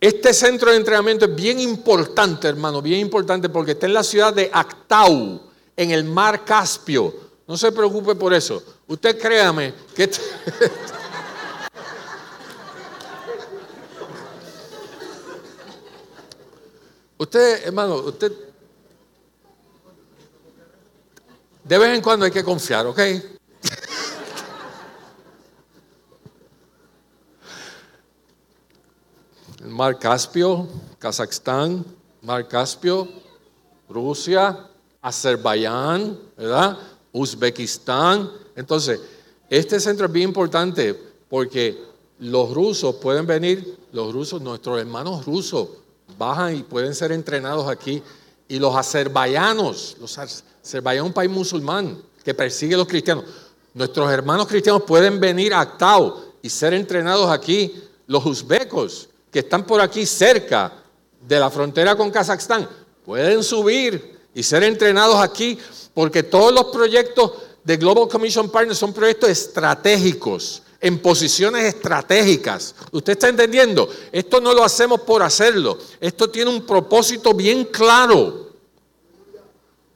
Este centro de entrenamiento es bien importante, hermano, bien importante porque está en la ciudad de Aktau, en el mar Caspio. No se preocupe por eso. Usted créame que... usted, hermano, usted... De vez en cuando hay que confiar, ¿ok? El mar Caspio, Kazajstán, mar Caspio, Rusia, Azerbaiyán, ¿verdad? Uzbekistán. Entonces, este centro es bien importante porque los rusos pueden venir, los rusos, nuestros hermanos rusos, bajan y pueden ser entrenados aquí. Y los azerbaiyanos, los Azerbaiyán es un país musulmán que persigue a los cristianos. Nuestros hermanos cristianos pueden venir a Aktau y ser entrenados aquí. Los uzbecos que están por aquí cerca de la frontera con Kazajstán pueden subir y ser entrenados aquí porque todos los proyectos de Global Commission Partners son proyectos estratégicos, en posiciones estratégicas. ¿Usted está entendiendo? Esto no lo hacemos por hacerlo. Esto tiene un propósito bien claro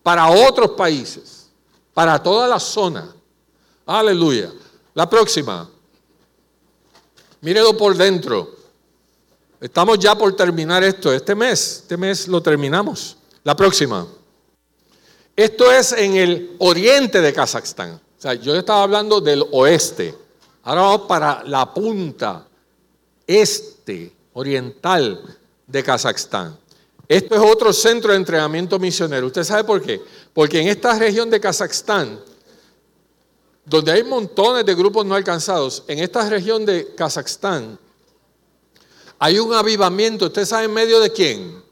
para otros países, para toda la zona. Aleluya. La próxima. Mírelo por dentro. Estamos ya por terminar esto. Este mes, este mes lo terminamos. La próxima. Esto es en el oriente de Kazajstán. O sea, yo estaba hablando del oeste. Ahora vamos para la punta este, oriental de Kazajstán. Esto es otro centro de entrenamiento misionero. ¿Usted sabe por qué? Porque en esta región de Kazajstán, donde hay montones de grupos no alcanzados, en esta región de Kazajstán hay un avivamiento. ¿Usted sabe en medio de quién?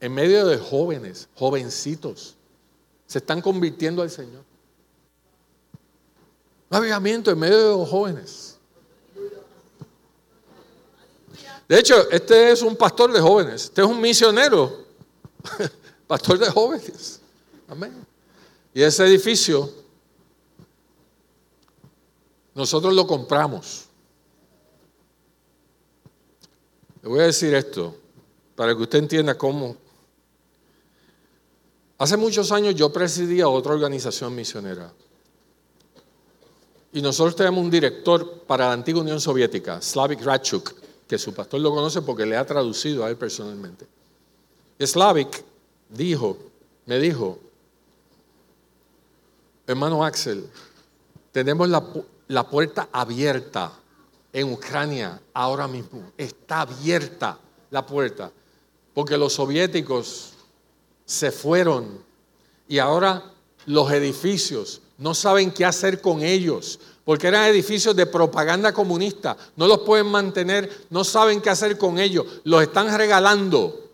En medio de jóvenes, jovencitos. Se están convirtiendo al Señor. Un avivamiento en medio de los jóvenes. De hecho, este es un pastor de jóvenes. Este es un misionero. Pastor de jóvenes. Amén. Y ese edificio, nosotros lo compramos. Le voy a decir esto para que usted entienda cómo. Hace muchos años yo presidía otra organización misionera. Y nosotros tenemos un director para la antigua Unión Soviética, Slavik Ratchuk, que su pastor lo conoce porque le ha traducido a él personalmente. Slavik dijo, me dijo, hermano Axel, tenemos la, la puerta abierta en Ucrania ahora mismo. Está abierta la puerta. Porque los soviéticos se fueron y ahora los edificios no saben qué hacer con ellos. Porque eran edificios de propaganda comunista. No los pueden mantener, no saben qué hacer con ellos. Los están regalando.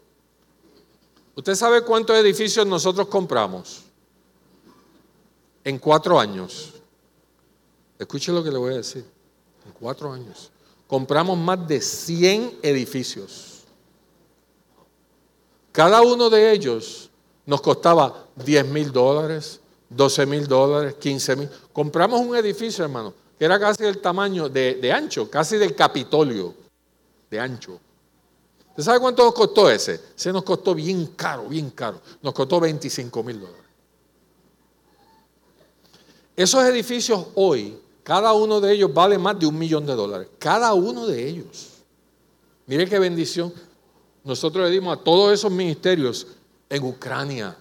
¿Usted sabe cuántos edificios nosotros compramos? En cuatro años. Escuche lo que le voy a decir. Cuatro años. Compramos más de 100 edificios. Cada uno de ellos nos costaba 10 mil dólares, 12 mil dólares, 15 mil. Compramos un edificio, hermano, que era casi del tamaño de, de ancho, casi del Capitolio, de ancho. ¿Usted sabe cuánto nos costó ese? Se nos costó bien caro, bien caro. Nos costó 25 mil dólares. Esos edificios hoy, cada uno de ellos vale más de un millón de dólares. Cada uno de ellos. Mire qué bendición. Nosotros le dimos a todos esos ministerios en Ucrania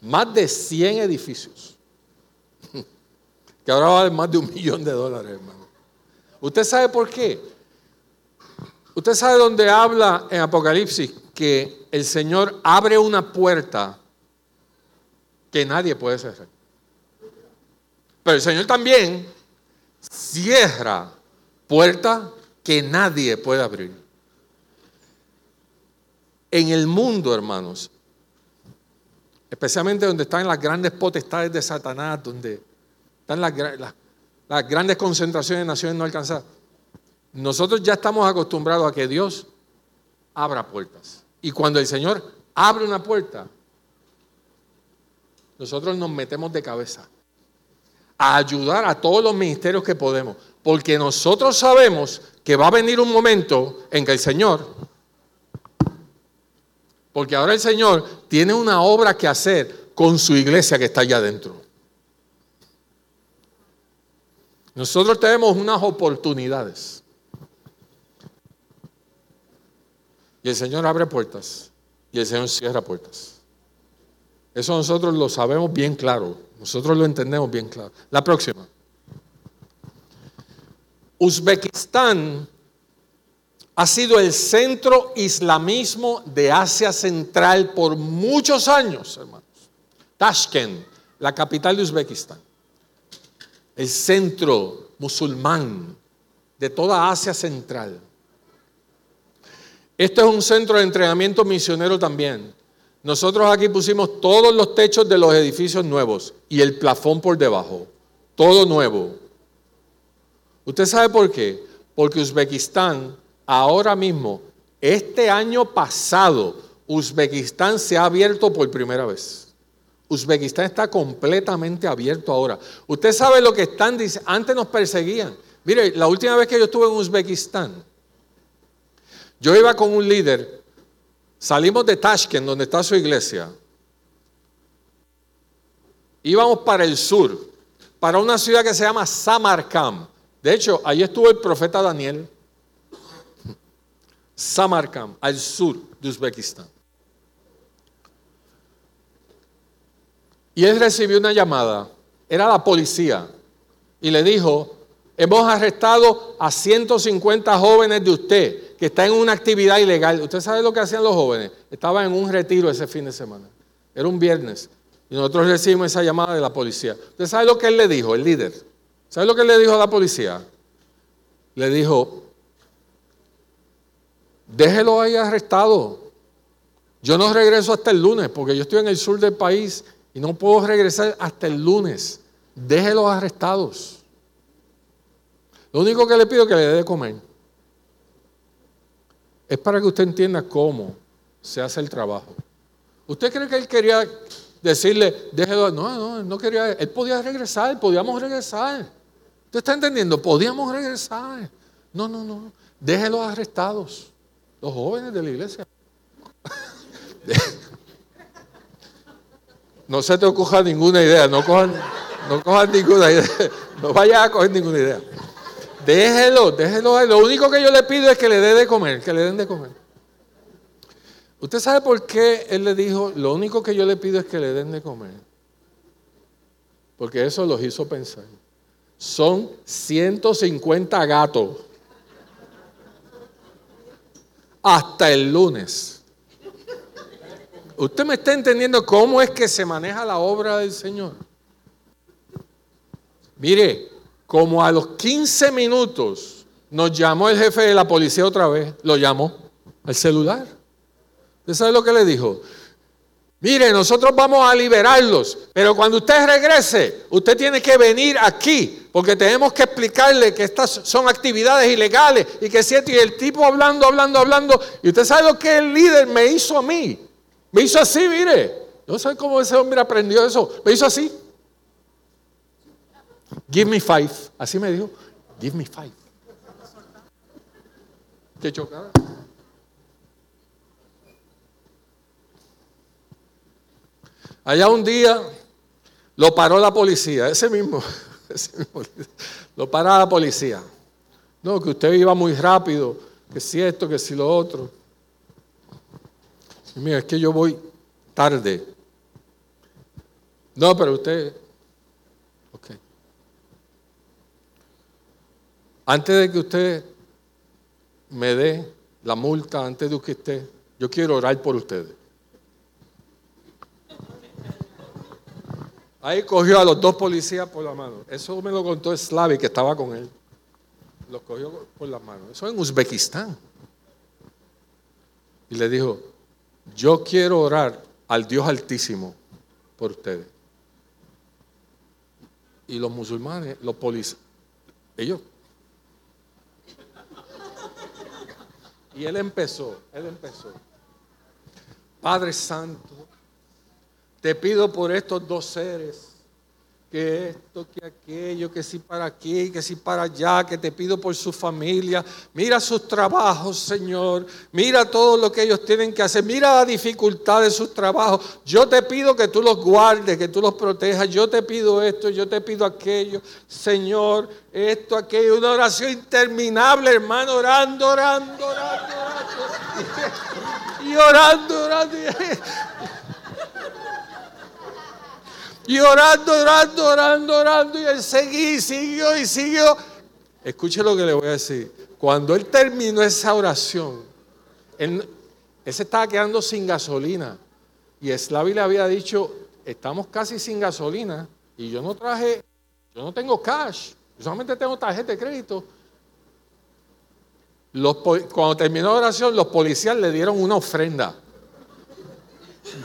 más de 100 edificios. Que ahora valen más de un millón de dólares, hermano. ¿Usted sabe por qué? Usted sabe dónde habla en Apocalipsis que el Señor abre una puerta que nadie puede cerrar. Pero el Señor también cierra puertas que nadie puede abrir. En el mundo, hermanos, especialmente donde están las grandes potestades de Satanás, donde están las, las grandes concentraciones de naciones no alcanzadas, nosotros ya estamos acostumbrados a que Dios abra puertas. Y cuando el Señor abre una puerta, nosotros nos metemos de cabeza. A ayudar a todos los ministerios que podemos, porque nosotros sabemos que va a venir un momento en que el Señor, porque ahora el Señor tiene una obra que hacer con su iglesia que está allá adentro. Nosotros tenemos unas oportunidades. Y el Señor abre puertas y el Señor cierra puertas. Eso nosotros lo sabemos bien claro. Nosotros lo entendemos bien claro. La próxima. Uzbekistán ha sido el centro islamismo de Asia Central por muchos años, hermanos. Tashkent, la capital de Uzbekistán. El centro musulmán de toda Asia Central. Este es un centro de entrenamiento misionero también. Nosotros aquí pusimos todos los techos de los edificios nuevos y el plafón por debajo. Todo nuevo. ¿Usted sabe por qué? Porque Uzbekistán ahora mismo, este año pasado, Uzbekistán se ha abierto por primera vez. Uzbekistán está completamente abierto ahora. Usted sabe lo que están diciendo. Antes nos perseguían. Mire, la última vez que yo estuve en Uzbekistán, yo iba con un líder, salimos de Tashkent, donde está su iglesia, íbamos para el sur, para una ciudad que se llama Samarkand. De hecho, ahí estuvo el profeta Daniel. Samarkand, al sur de Uzbekistán. Y él recibió una llamada, era la policía, y le dijo, hemos arrestado a 150 jóvenes de usted que están en una actividad ilegal. ¿Usted sabe lo que hacían los jóvenes? Estaban en un retiro ese fin de semana. Era un viernes. Y nosotros recibimos esa llamada de la policía. ¿Usted sabe lo que él le dijo, el líder? ¿Sabe lo que él le dijo a la policía? Le dijo, déjelo ahí arrestado. Yo no regreso hasta el lunes porque yo estoy en el sur del país y no puedo regresar hasta el lunes. Déjelos arrestados. Lo único que le pido es que le dé de comer. Es para que usted entienda cómo se hace el trabajo. ¿Usted cree que él quería decirle, déjelo? No, no, no quería. Él podía regresar, podíamos regresar. ¿Usted está entendiendo? Podíamos regresar. No, no, no. Déjelos arrestados. Los jóvenes de la iglesia. No se te ocurra ninguna idea, no cojan, no ninguna idea, no vayas a coger ninguna idea. Déjelo, déjelo. Lo único que yo le pido es que le dé de comer, que le den de comer. ¿Usted sabe por qué él le dijo, lo único que yo le pido es que le den de comer? Porque eso los hizo pensar. Son 150 gatos. Hasta el lunes. ¿Usted me está entendiendo cómo es que se maneja la obra del Señor? Mire, como a los 15 minutos nos llamó el jefe de la policía otra vez, lo llamó al celular. ¿Usted sabe lo que le dijo? Mire, nosotros vamos a liberarlos, pero cuando usted regrese, usted tiene que venir aquí, porque tenemos que explicarle que estas son actividades ilegales y que si y el tipo hablando, hablando, hablando, y usted sabe lo que el líder me hizo a mí. Me hizo así, mire. No sé cómo ese hombre aprendió eso. Me hizo así. Give me five. Así me dijo. Give me five. Qué chocada. Allá un día lo paró la policía, ese mismo, lo paró la policía. No, que usted iba muy rápido, que si esto, que si lo otro. Mira, es que yo voy tarde. No, pero usted. Antes de que usted me dé la multa, antes de que usted, yo quiero orar por ustedes. Ahí cogió a los dos policías por la mano. Eso me lo contó Slavi, que estaba con él. Los cogió por la mano. Eso en Uzbekistán. Y le dijo, yo quiero orar al Dios Altísimo por ustedes. Y los musulmanes, los policías, ellos. Y él empezó, él empezó. Padre Santo, te pido por estos dos seres que esto, que aquello, que si para aquí, que si para allá, que te pido por su familia. Mira sus trabajos, Señor. Mira todo lo que ellos tienen que hacer. Mira la dificultad de sus trabajos. Yo te pido que tú los guardes, que tú los protejas. Yo te pido esto, yo te pido aquello. Señor, esto, aquello. Una oración interminable, hermano, orando, orando, orando, orando. Y orando, orando. Y orando, orando, orando, orando. Y él seguí, siguió y siguió. Escuche lo que le voy a decir. Cuando él terminó esa oración, él, se estaba quedando sin gasolina. Y Slavi le había dicho, estamos casi sin gasolina. Y yo no traje, yo no tengo cash. Yo solamente tengo tarjeta de crédito. cuando terminó la oración, los policías le dieron una ofrenda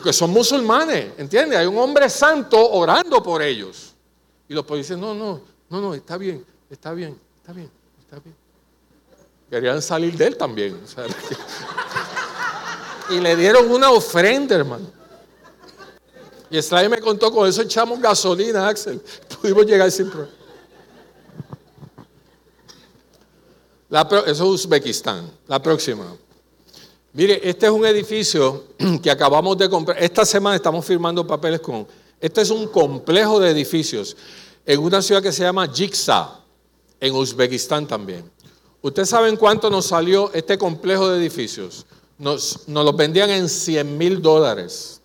que son musulmanes, ¿entiendes? Hay un hombre santo orando por ellos. Y los policías, no, no, no, no, está bien, está bien, está bien, está bien. Querían salir de él también. y le dieron una ofrenda, hermano. Y Israel me contó, con eso echamos gasolina, Axel. Pudimos llegar sin problema. eso es Uzbekistán. La próxima. Mire, este es un edificio que acabamos de comprar. Esta semana estamos firmando papeles con... Este es un complejo de edificios en una ciudad que se llama Jigsa, en Uzbekistán también. ¿Ustedes saben cuánto nos salió este complejo de edificios? Nos, nos los vendían en 100 mil dólares.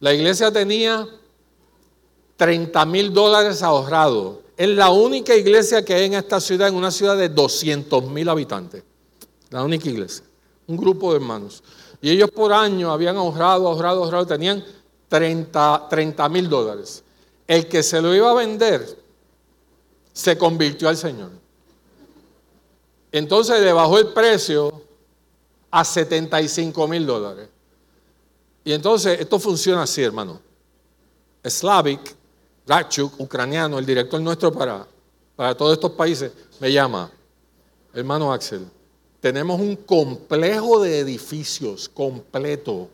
La iglesia tenía 30 mil dólares ahorrados. Es la única iglesia que hay en esta ciudad, en una ciudad de 200 mil habitantes. La única iglesia un grupo de hermanos. Y ellos por año habían ahorrado, ahorrado, ahorrado, tenían 30 mil dólares. El que se lo iba a vender se convirtió al Señor. Entonces le bajó el precio a 75 mil dólares. Y entonces esto funciona así, hermano. Slavik, Ratchuk, ucraniano, el director nuestro para, para todos estos países, me llama, hermano Axel, tenemos un complejo de edificios completo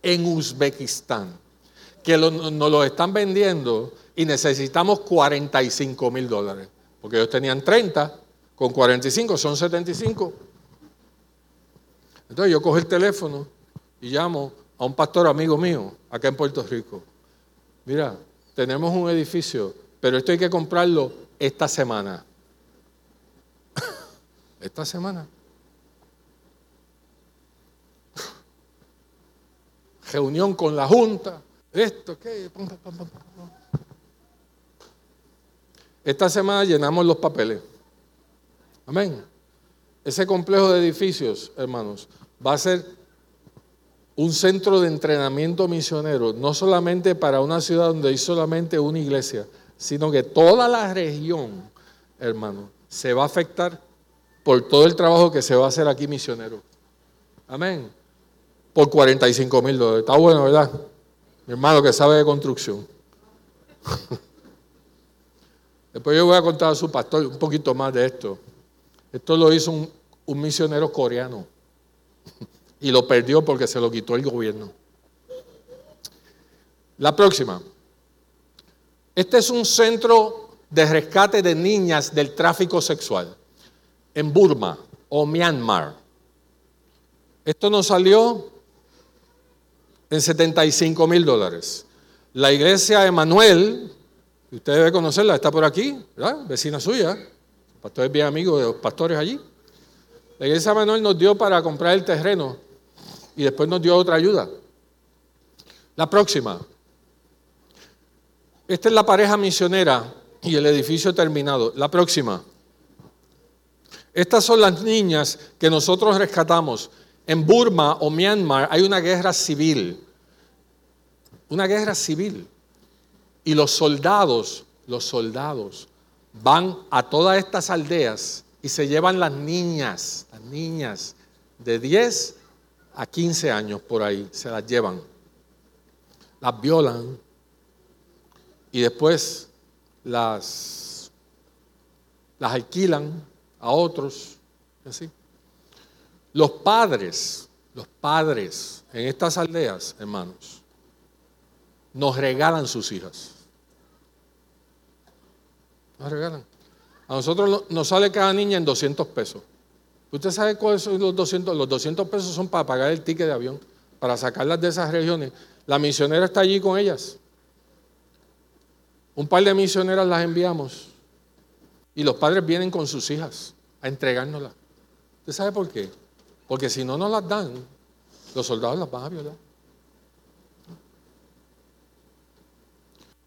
en Uzbekistán que nos lo están vendiendo y necesitamos 45 mil dólares. Porque ellos tenían 30, con 45 son 75. Entonces yo cojo el teléfono y llamo a un pastor amigo mío acá en Puerto Rico. Mira, tenemos un edificio, pero esto hay que comprarlo esta semana. esta semana. Reunión con la Junta, esto, ¿qué? Esta semana llenamos los papeles. Amén. Ese complejo de edificios, hermanos, va a ser un centro de entrenamiento misionero, no solamente para una ciudad donde hay solamente una iglesia, sino que toda la región, hermano, se va a afectar por todo el trabajo que se va a hacer aquí misionero. Amén por 45 mil dólares. Está bueno, ¿verdad? Mi hermano que sabe de construcción. Después yo voy a contar a su pastor un poquito más de esto. Esto lo hizo un, misionero coreano y lo perdió porque se lo quitó el gobierno. La próxima. Este es un centro de rescate de niñas del tráfico sexual en Burma o Myanmar. Esto nos salió en 75 mil dólares. La iglesia Emanuel, usted debe conocerla, está por aquí, ¿verdad? vecina suya, pastor es bien amigo de los pastores allí. La iglesia Emanuel nos dio para comprar el terreno y después nos dio otra ayuda. La próxima. Esta es la pareja misionera y el edificio terminado. La próxima. Estas son las niñas que nosotros rescatamos. En Burma o Myanmar hay una guerra civil. Una guerra civil. Y los soldados, los soldados, van a todas estas aldeas y se llevan las niñas, las niñas de 10 a 15 años por ahí, se las llevan. Las violan y después las, las alquilan a otros. Así. Los padres, los padres en estas aldeas, hermanos, nos regalan sus hijas. Nos regalan. A nosotros nos sale cada niña en 200 pesos. ¿Usted sabe cuáles son los 200? Los 200 pesos son para pagar el ticket de avión, para sacarlas de esas regiones. La misionera está allí con ellas. Un par de misioneras las enviamos y los padres vienen con sus hijas a entregárnoslas. ¿Usted sabe por qué? Porque si no nos las dan, los soldados las van a violar.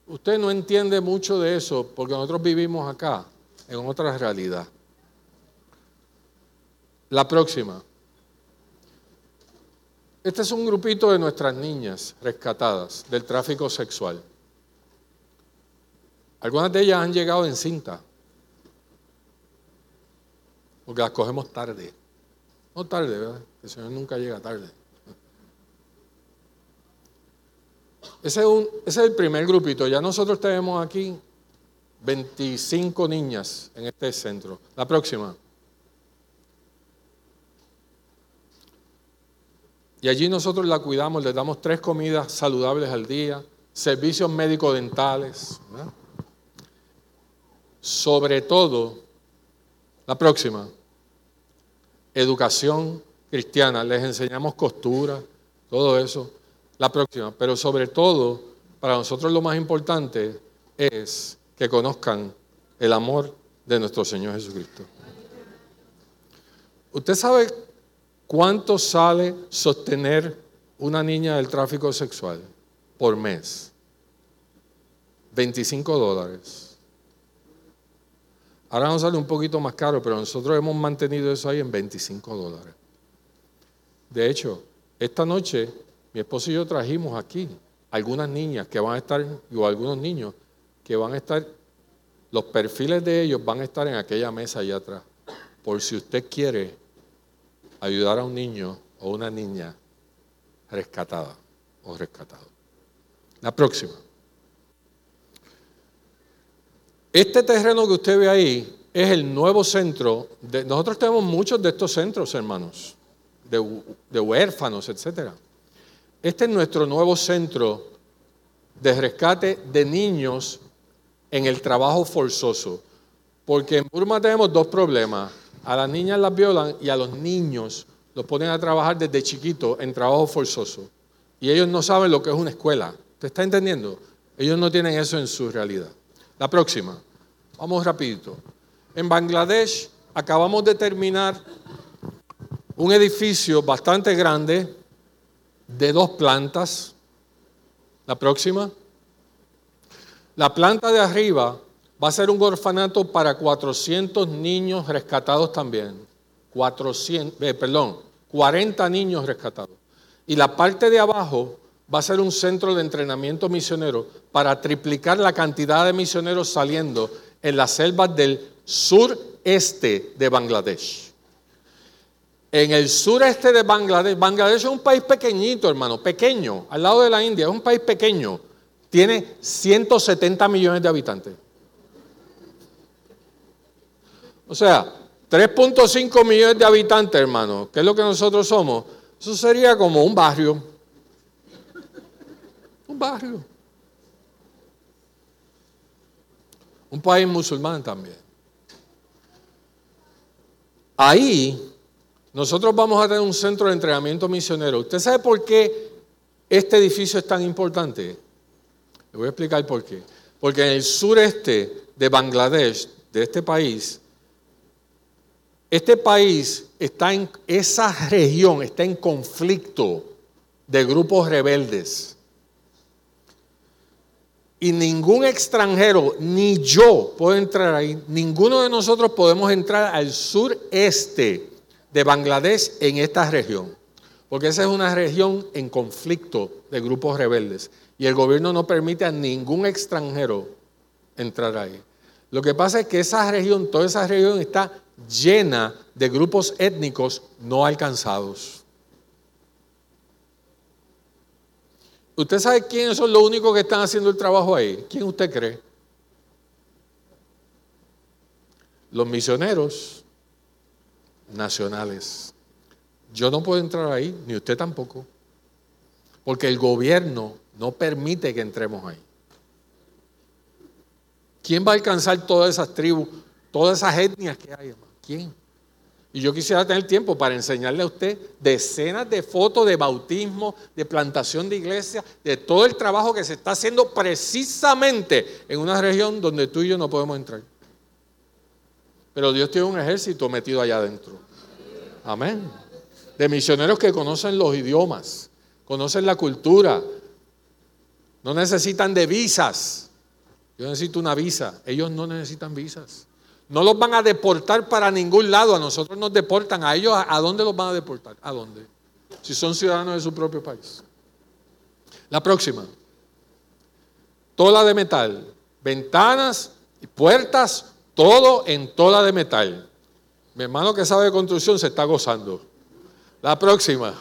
Usted no entiende mucho de eso porque nosotros vivimos acá en otra realidad. La próxima. Este es un grupito de nuestras niñas rescatadas del tráfico sexual. Algunas de ellas han llegado en cinta, porque las cogemos tarde. No tarde, ¿verdad? El Señor nunca llega tarde. Ese es, el primer grupito. Ya nosotros tenemos aquí 25 niñas en este centro. La próxima. Y allí nosotros la cuidamos, le damos tres comidas saludables al día, servicios médico-dentales. Sobre todo, la próxima, educación cristiana. Les enseñamos costura, todo eso. La próxima, pero sobre todo, para nosotros lo más importante es que conozcan el amor de nuestro Señor Jesucristo. ¿Usted sabe cuánto sale sostener una niña del tráfico sexual por mes? 25 dólares. Ahora nos sale un poquito más caro, pero nosotros hemos mantenido eso ahí en 25 dólares. De hecho, esta noche mi esposo y yo trajimos aquí algunas niñas que van a estar, o algunos niños que van a estar, los perfiles de ellos van a estar en aquella mesa allá atrás. Por si usted quiere ayudar a un niño o una niña rescatada o rescatado. La próxima. Este terreno que usted ve ahí es el nuevo centro. De, nosotros tenemos muchos de estos centros, hermanos, de, huérfanos, etc. Este es nuestro nuevo centro de rescate de niños en el trabajo forzoso. Porque en Burma tenemos dos problemas. A las niñas las violan y a los niños los ponen a trabajar desde chiquito en trabajo forzoso. Y ellos no saben lo que es una escuela. ¿Te está entendiendo? Ellos no tienen eso en su realidad. La próxima. Vamos rapidito. En Bangladesh acabamos de terminar un edificio bastante grande de dos plantas. La próxima. La planta de arriba va a ser un orfanato para 400 niños rescatados también. 400, eh, perdón, 40 niños rescatados. Y la parte de abajo va a ser un centro de entrenamiento misionero para triplicar la cantidad de misioneros saliendo en las selvas del sureste de Bangladesh. En el sureste de Bangladesh, Bangladesh es un país pequeñito, hermano, pequeño, al lado de la India, es un país pequeño tiene 170 millones de habitantes. O sea, 3.5 millones de habitantes, hermano, ¿qué es lo que nosotros somos? Eso sería como un barrio. Un barrio. Un país musulmán también. Ahí nosotros vamos a tener un centro de entrenamiento misionero. ¿Usted sabe por qué este edificio es tan importante? Le voy a explicar por qué. Porque en el sureste de Bangladesh, de este país, este país está en, esa región está en conflicto de grupos rebeldes. Y ningún extranjero, ni yo puedo entrar ahí, ninguno de nosotros podemos entrar al sureste de Bangladesh en esta región. Porque esa es una región en conflicto de grupos rebeldes y el gobierno no permite a ningún extranjero entrar ahí. Lo que pasa es que esa región, toda esa región está llena de grupos étnicos no alcanzados. ¿Usted sabe quiénes son los únicos que están haciendo el trabajo ahí? ¿Quién usted cree? Los misioneros nacionales. Yo no puedo entrar ahí, ni usted tampoco, porque el gobierno no permite que entremos ahí. ¿Quién va a alcanzar todas esas tribus, todas esas etnias que hay? ¿Quién? Y yo quisiera tener tiempo para enseñarle a usted decenas de fotos de bautismo, de plantación de iglesia, de todo el trabajo que se está haciendo precisamente en una región donde tú y yo no podemos entrar. Pero Dios tiene un ejército metido allá adentro. Amén. De misioneros que conocen los idiomas, conocen la cultura, no necesitan de visas. Yo necesito una visa. Ellos no necesitan visas. No los van a deportar para ningún lado. A nosotros nos deportan. ¿A ellos a dónde los van a deportar? ¿A dónde? Si son ciudadanos de su propio país. La próxima. Toda de metal. Ventanas y puertas, todo en toda de metal. Mi hermano que sabe de construcción se está gozando. La próxima.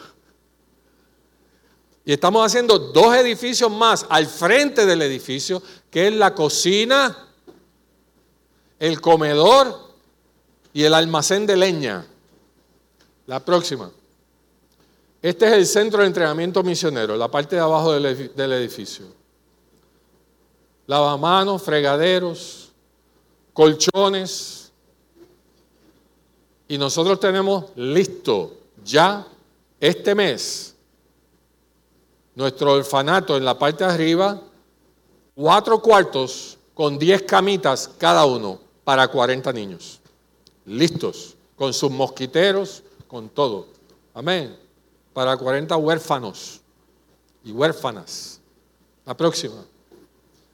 Y estamos haciendo dos edificios más al frente del edificio, que es la cocina, el comedor y el almacén de leña. La próxima. Este es el centro de entrenamiento misionero, la parte de abajo del edificio. Lavamanos, fregaderos, colchones. Y nosotros tenemos listo ya este mes nuestro orfanato en la parte de arriba, cuatro cuartos con diez camitas cada uno para 40 niños. Listos, con sus mosquiteros, con todo. Amén. Para 40 huérfanos y huérfanas. La próxima.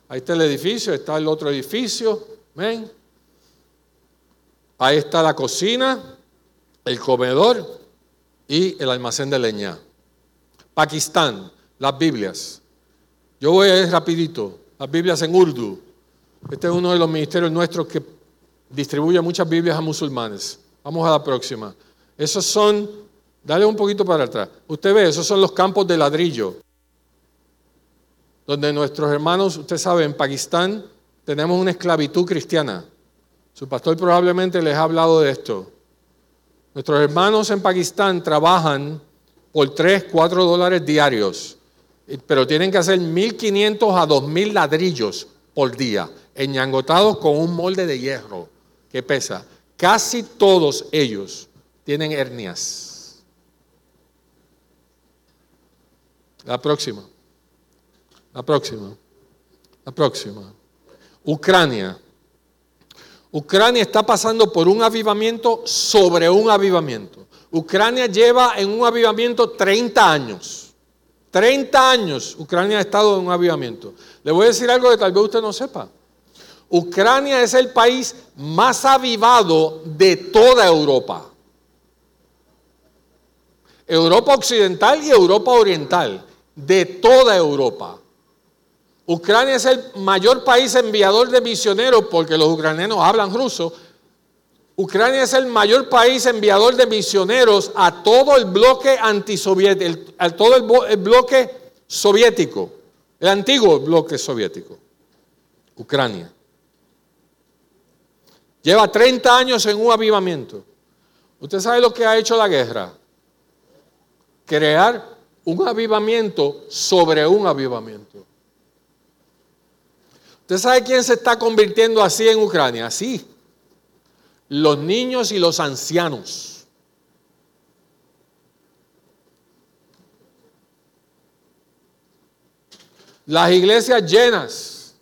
Ahí está el edificio, está el otro edificio. Amén. Ahí está la cocina, el comedor y el almacén de leña. Pakistán las Biblias. Yo voy a ir rapidito. Las Biblias en Urdu. Este es uno de los ministerios nuestros que distribuye muchas Biblias a musulmanes. Vamos a la próxima. Esos son, dale un poquito para atrás. Usted ve, esos son los campos de ladrillo. Donde nuestros hermanos, usted sabe, en Pakistán tenemos una esclavitud cristiana. Su pastor probablemente les ha hablado de esto. Nuestros hermanos en Pakistán trabajan por 3, 4 dólares diarios pero tienen que hacer 1.500 a 2.000 ladrillos por día, enyangotados con un molde de hierro que pesa. Casi todos ellos tienen hernias. La próxima. La próxima. La próxima. Ucrania. Ucrania está pasando por un avivamiento sobre un avivamiento. Ucrania lleva en un avivamiento 30 años. 30 años Ucrania ha estado en un avivamiento. Le voy a decir algo que tal vez usted no sepa. Ucrania es el país más avivado de toda Europa. Europa occidental y Europa oriental, de toda Europa. Ucrania es el mayor país enviador de misioneros porque los ucranianos hablan ruso, Ucrania es el mayor país enviador de misioneros a todo el bloque antisoviético, a todo el, bloque soviético, el antiguo bloque soviético, Ucrania. Lleva 30 años en un avivamiento. ¿Usted sabe lo que ha hecho la guerra? Crear un avivamiento sobre un avivamiento. ¿Usted sabe quién se está convirtiendo así en Ucrania? Sí, los niños y los ancianos. Las iglesias llenas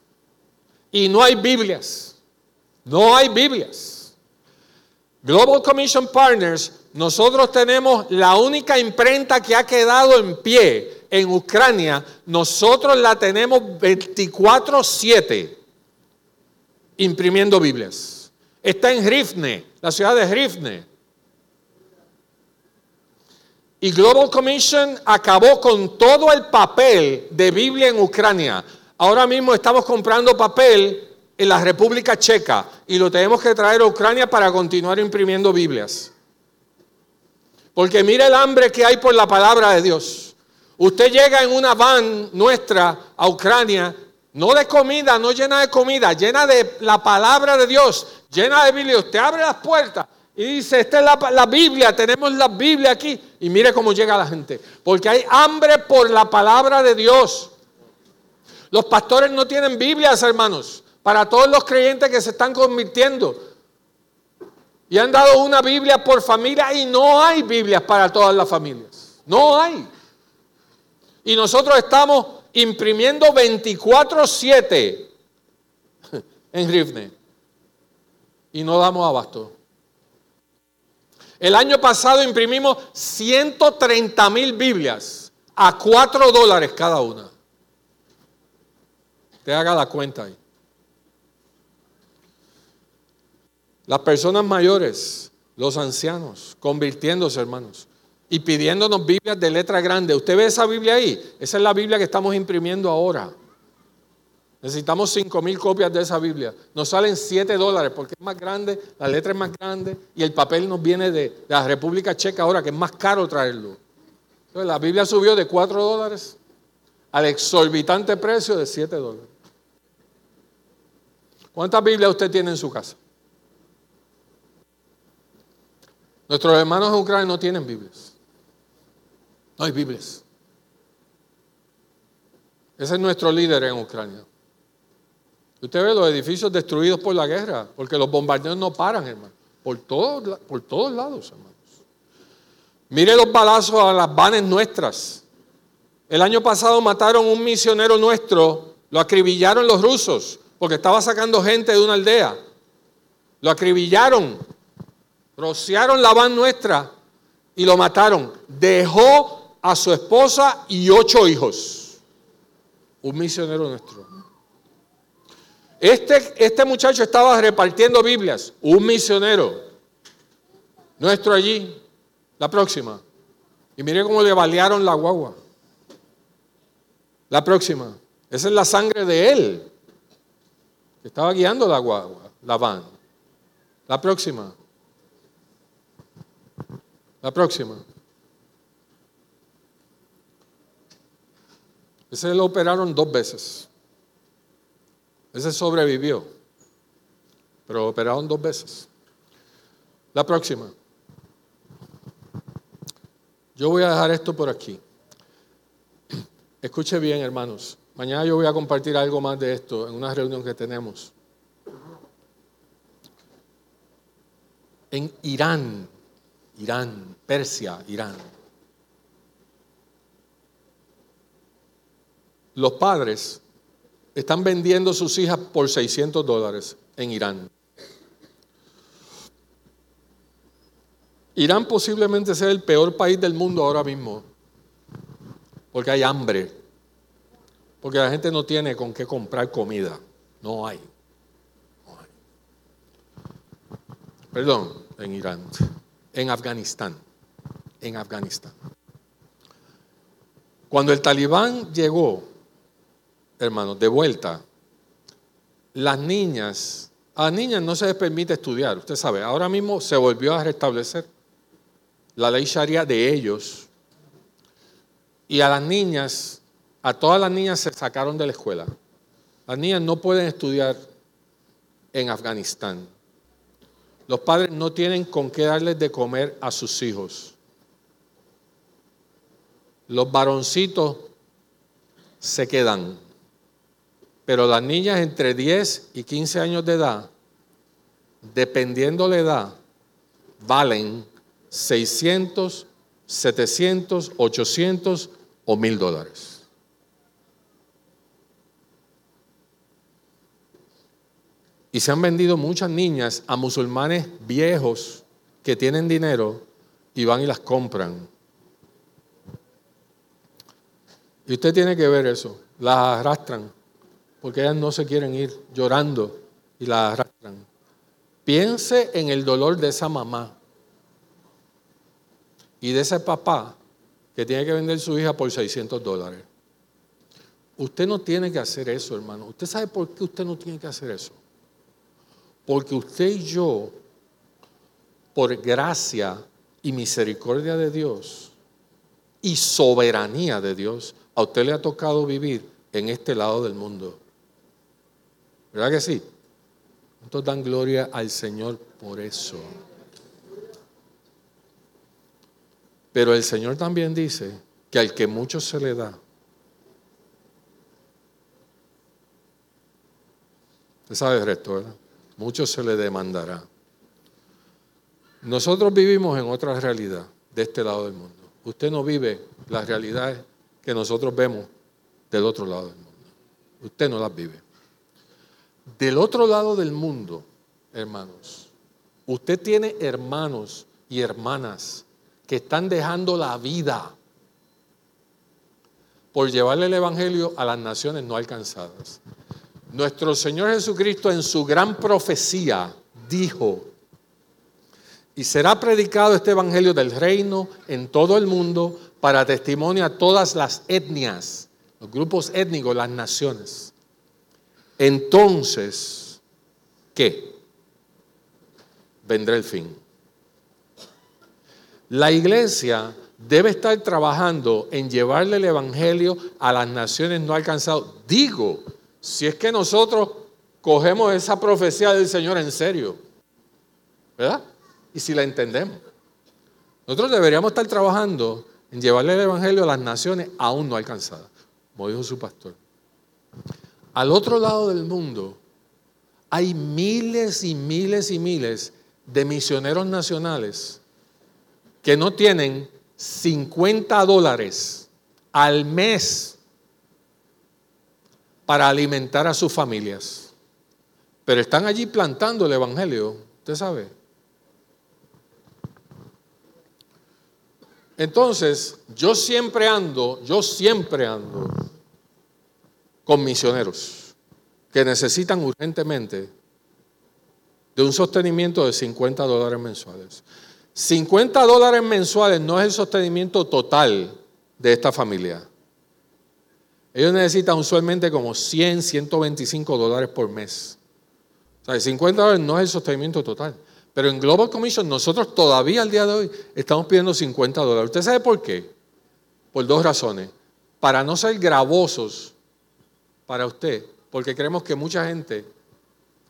y no hay Biblias. No hay Biblias. Global Commission Partners, nosotros tenemos la única imprenta que ha quedado en pie en Ucrania. Nosotros la tenemos 24/7 imprimiendo Biblias. Está en Rifne, la ciudad de Rifne. Y Global Commission acabó con todo el papel de Biblia en Ucrania. Ahora mismo estamos comprando papel en la República Checa y lo tenemos que traer a Ucrania para continuar imprimiendo Biblias. Porque mire el hambre que hay por la palabra de Dios. Usted llega en una van nuestra a Ucrania, no de comida, no llena de comida, llena de la palabra de Dios llena de Biblia. Usted abre las puertas y dice, esta es la, Biblia, tenemos la Biblia aquí. Y mire cómo llega la gente. Porque hay hambre por la palabra de Dios. Los pastores no tienen Biblias, hermanos. Para todos los creyentes que se están convirtiendo. Y han dado una Biblia por familia y no hay Biblias para todas las familias. No hay. Y nosotros estamos imprimiendo 24-7 en Rivne. Y no damos abasto. El año pasado imprimimos 130 mil Biblias a 4 dólares cada una. Te haga la cuenta ahí. Las personas mayores, los ancianos, convirtiéndose, hermanos, y pidiéndonos Biblias de letra grande. ¿Usted ve esa Biblia ahí? Esa es la Biblia que estamos imprimiendo ahora. Necesitamos 5 mil copias de esa Biblia. Nos salen 7 dólares porque es más grande, la letra es más grande y el papel nos viene de, la República Checa ahora, que es más caro traerlo. Entonces la Biblia subió de 4 dólares al exorbitante precio de 7 dólares. ¿Cuántas Biblias usted tiene en su casa? Nuestros hermanos en Ucrania no tienen Biblias. No hay Biblias. Ese es nuestro líder en Ucrania. Usted ve los edificios destruidos por la guerra, porque los bombardeos no paran, hermano. Por todos, por todos lados, hermanos. Mire los balazos a las vanes nuestras. El año pasado mataron un misionero nuestro, lo acribillaron los rusos, porque estaba sacando gente de una aldea. Lo acribillaron, rociaron la van nuestra y lo mataron. Dejó a su esposa y ocho hijos. Un misionero nuestro. Este, este muchacho estaba repartiendo Biblias, un misionero nuestro allí, la próxima. Y mire cómo le balearon la guagua. La próxima. Esa es la sangre de él. Que estaba guiando la guagua, la van. La próxima. La próxima. Ese lo operaron dos veces. Ese sobrevivió, pero operaron dos veces. La próxima. Yo voy a dejar esto por aquí. Escuche bien, hermanos. Mañana yo voy a compartir algo más de esto en una reunión que tenemos. En Irán, Irán, Persia, Irán. Los padres están vendiendo sus hijas por 600 dólares en Irán. Irán posiblemente sea el peor país del mundo ahora mismo, porque hay hambre, porque la gente no tiene con qué comprar comida, no hay. No hay. Perdón, en Irán, en Afganistán, en Afganistán. Cuando el talibán llegó hermanos, de vuelta, las niñas, a las niñas no se les permite estudiar, usted sabe, ahora mismo se volvió a restablecer la ley sharia de ellos y a las niñas, a todas las niñas se sacaron de la escuela. Las niñas no pueden estudiar en Afganistán. Los padres no tienen con qué darles de comer a sus hijos. Los varoncitos se quedan. Pero las niñas entre 10 y 15 años de edad, dependiendo la edad, valen 600, 700, 800 o 1000 dólares. Y se han vendido muchas niñas a musulmanes viejos que tienen dinero y van y las compran. Y usted tiene que ver eso. Las arrastran porque ellas no se quieren ir llorando y la arrastran. Piense en el dolor de esa mamá y de ese papá que tiene que vender su hija por 600 dólares. Usted no tiene que hacer eso, hermano. ¿Usted sabe por qué usted no tiene que hacer eso? Porque usted y yo, por gracia y misericordia de Dios y soberanía de Dios, a usted le ha tocado vivir en este lado del mundo. ¿Verdad que sí? ¿Cuántos dan gloria al Señor por eso? Pero el Señor también dice que al que mucho se le da, Usted sabe el resto, ¿verdad? Mucho se le demandará. Nosotros vivimos en otra realidad de este lado del mundo. Usted no vive las realidades que nosotros vemos del otro lado del mundo. Usted no las vive. Del otro lado del mundo, hermanos, usted tiene hermanos y hermanas que están dejando la vida por llevarle el Evangelio a las naciones no alcanzadas. Nuestro Señor Jesucristo en su gran profecía dijo, y será predicado este Evangelio del reino en todo el mundo para testimonio a todas las etnias, los grupos étnicos, las naciones. Entonces, ¿qué? Vendrá el fin. La iglesia debe estar trabajando en llevarle el Evangelio a las naciones no alcanzadas. Digo, si es que nosotros cogemos esa profecía del Señor en serio, ¿verdad? Y si la entendemos. Nosotros deberíamos estar trabajando en llevarle el Evangelio a las naciones aún no alcanzadas, como dijo su pastor. Al otro lado del mundo hay miles y miles y miles de misioneros nacionales que no tienen 50 dólares al mes para alimentar a sus familias. Pero están allí plantando el Evangelio, usted sabe. Entonces, yo siempre ando, yo siempre ando con misioneros que necesitan urgentemente de un sostenimiento de 50 dólares mensuales. 50 dólares mensuales no es el sostenimiento total de esta familia. Ellos necesitan usualmente como 100, 125 dólares por mes. O sea, 50 dólares no es el sostenimiento total. Pero en Global Commission nosotros todavía al día de hoy estamos pidiendo 50 dólares. ¿Usted sabe por qué? Por dos razones. Para no ser gravosos para usted, porque creemos que mucha gente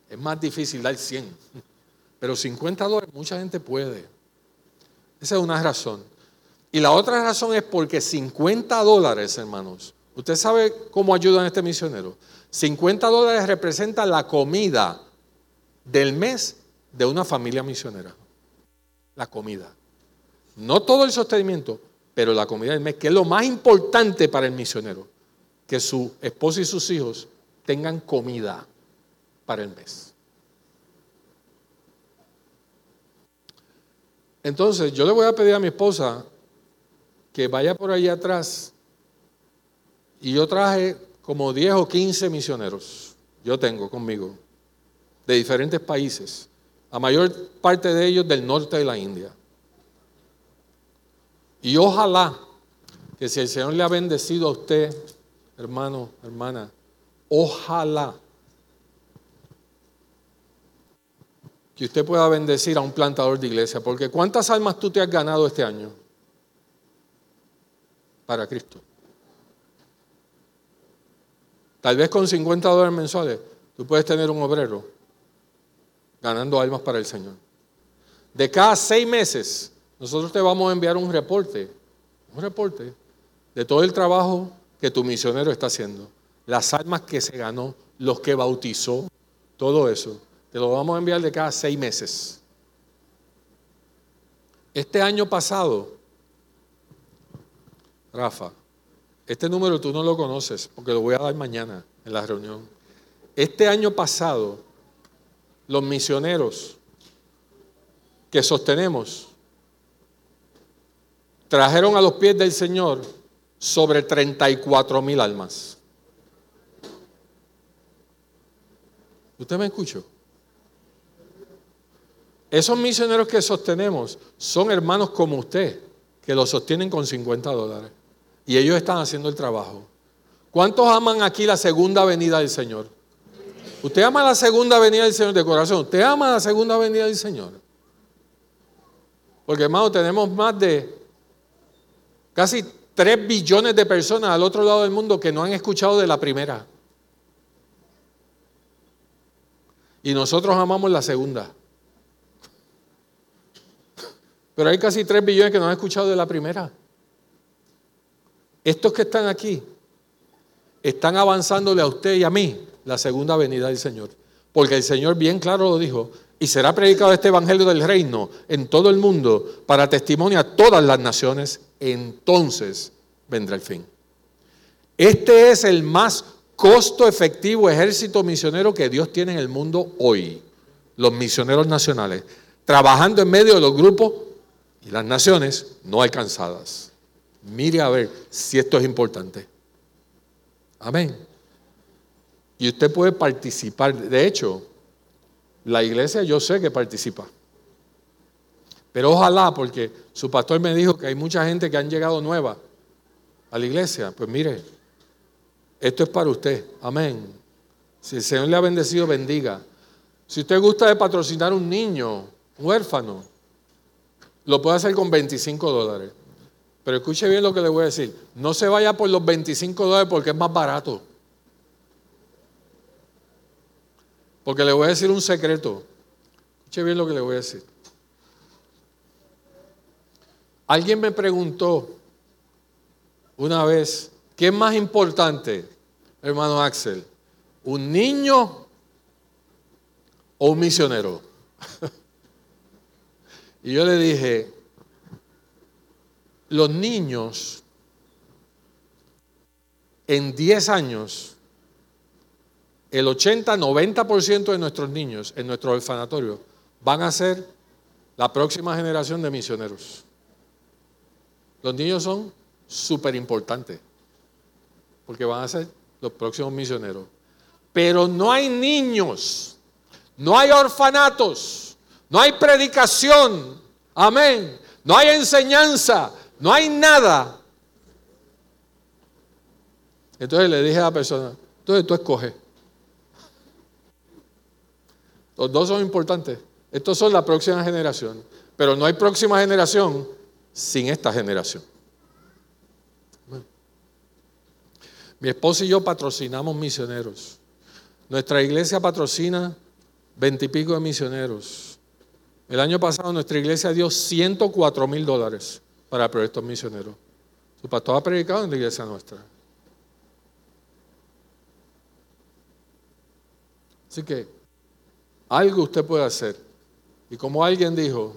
es más difícil dar 100. Pero 50 dólares mucha gente puede. Esa es una razón. Y la otra razón es porque 50 dólares, hermanos, ¿usted sabe cómo ayudan a este misionero? 50 dólares representa la comida del mes de una familia misionera. La comida. No todo el sostenimiento, pero la comida del mes, que es lo más importante para el misionero. Que su esposa y sus hijos tengan comida para el mes. Entonces, yo le voy a pedir a mi esposa que vaya por ahí atrás. Y yo traje como 10 o 15 misioneros. Yo tengo conmigo, de diferentes países. La mayor parte de ellos del norte de la India. Y ojalá que si el Señor le ha bendecido a usted, hermano, hermana, ojalá que usted pueda bendecir a un plantador de iglesia. Porque ¿cuántas almas tú te has ganado este año? Para Cristo. Tal vez con 50 dólares mensuales tú puedes tener un obrero ganando almas para el Señor. De cada seis meses, nosotros te vamos a enviar un reporte, un reporte de todo el trabajo que tu misionero está haciendo, las almas que se ganó, los que bautizó, todo eso. Te lo vamos a enviar de cada seis meses. Este año pasado, Rafa, este número tú no lo conoces porque lo voy a dar mañana en la reunión. Este año pasado, los misioneros que sostenemos trajeron a los pies del Señor sobre 34 mil almas. ¿Usted me escuchó? Esos misioneros que sostenemos son hermanos como usted, que los sostienen con 50 dólares. Y ellos están haciendo el trabajo. ¿Cuántos aman aquí la segunda venida del Señor? Usted ama la segunda venida del Señor de corazón. Usted ama la segunda venida del Señor. Porque hermano, tenemos más de casi 3 billones de personas al otro lado del mundo que no han escuchado de la primera. Y nosotros amamos la segunda. Pero hay casi 3 billones que no han escuchado de la primera. Estos que están aquí están avanzándole a usted y a mí la segunda venida del Señor. Porque el Señor bien claro lo dijo, y será predicado este Evangelio del Reino en todo el mundo para testimonio a todas las naciones, entonces vendrá el fin. Este es el más costo efectivo ejército misionero que Dios tiene en el mundo hoy. Los misioneros nacionales, trabajando en medio de los grupos y las naciones no alcanzadas. Mire a ver si esto es importante. Amén. Y usted puede participar. De hecho, la iglesia yo sé que participa. Pero ojalá, porque su pastor me dijo que hay mucha gente que han llegado nueva a la iglesia. Pues mire, esto es para usted. Amén. Si el Señor le ha bendecido, bendiga. Si usted gusta de patrocinar un niño, un huérfano, lo puede hacer con 25 dólares. Pero escuche bien lo que le voy a decir. No se vaya por los 25 dólares porque es más barato. Porque le voy a decir un secreto. Escuche bien lo que le voy a decir. Alguien me preguntó una vez, ¿qué es más importante, hermano Axel? ¿Un niño o un misionero? y yo le dije, los niños en 10 años el 80-90% de nuestros niños en nuestro orfanatorio van a ser la próxima generación de misioneros. Los niños son súper importantes porque van a ser los próximos misioneros. Pero no hay niños, no hay orfanatos, no hay predicación, amén, no hay enseñanza, no hay nada. Entonces le dije a la persona, entonces tú escoges. Los dos son importantes. Estos son la próxima generación. Pero no hay próxima generación sin esta generación. Mi esposa y yo patrocinamos misioneros. Nuestra iglesia patrocina veintipico de misioneros. El año pasado nuestra iglesia dio 104 mil dólares para proyectos misioneros. Su pastor ha predicado en la iglesia nuestra. Así que algo usted puede hacer. Y como alguien dijo,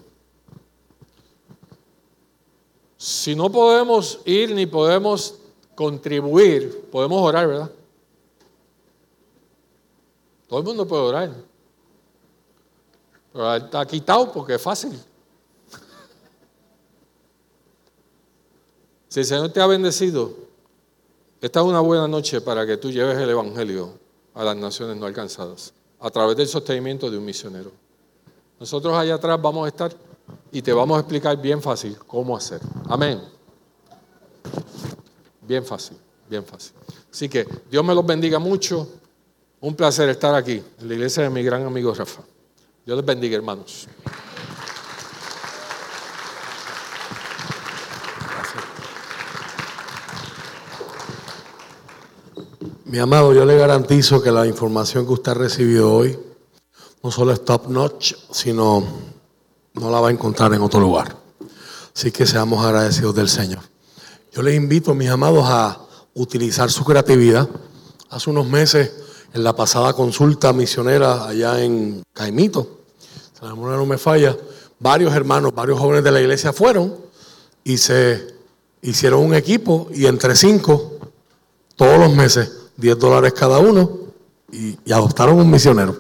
si no podemos ir ni podemos contribuir, podemos orar, ¿verdad? Todo el mundo puede orar. Pero está quitado porque es fácil. Si el Señor te ha bendecido, esta es una buena noche para que tú lleves el Evangelio a las naciones no alcanzadas a través del sostenimiento de un misionero. Nosotros allá atrás vamos a estar y te vamos a explicar bien fácil cómo hacer. Amén. Bien fácil, bien fácil. Así que Dios me los bendiga mucho. Un placer estar aquí en la iglesia de mi gran amigo Rafa. Dios les bendiga, hermanos. Mi amado, yo le garantizo que la información que usted ha recibido hoy no solo es top notch, sino no la va a encontrar en otro lugar. Así que seamos agradecidos del Señor. Yo les invito, mis amados, a utilizar su creatividad. Hace unos meses, en la pasada consulta misionera allá en Caimito, la memoria no me falla, varios hermanos, varios jóvenes de la iglesia fueron y se hicieron un equipo y entre cinco, todos los meses, 10 dólares cada uno y, adoptaron un misionero.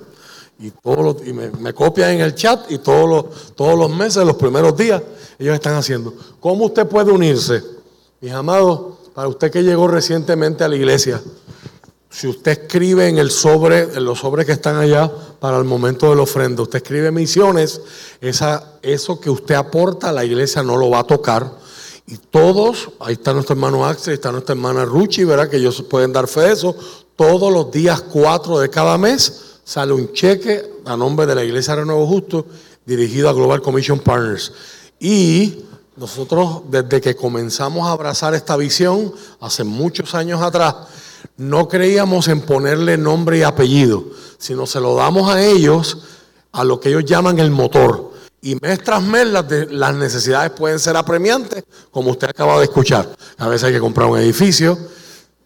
Y, todos y me, copian en el chat y todos los, todos los meses, los primeros días, ellos están haciendo. ¿Cómo usted puede unirse? Mis amados, para usted que llegó recientemente a la iglesia, si usted escribe en el sobre, en los sobres que están allá para el momento de la ofrenda, usted escribe misiones, esa, eso que usted aporta, la iglesia no lo va a tocar y todos, ahí está nuestro hermano Axel, está nuestra hermana Ruchi, ¿verdad? Que ellos pueden dar fe de eso. Todos los días 4 de cada mes sale un cheque a nombre de la Iglesia de Nuevo Justo dirigido a Global Commission Partners. Y nosotros, desde que comenzamos a abrazar esta visión, hace muchos años atrás, no creíamos en ponerle nombre y apellido, sino se lo damos a ellos, a lo que ellos llaman el motor. Y mes tras mes las, necesidades pueden ser apremiantes, como usted acaba de escuchar. A veces hay que comprar un edificio.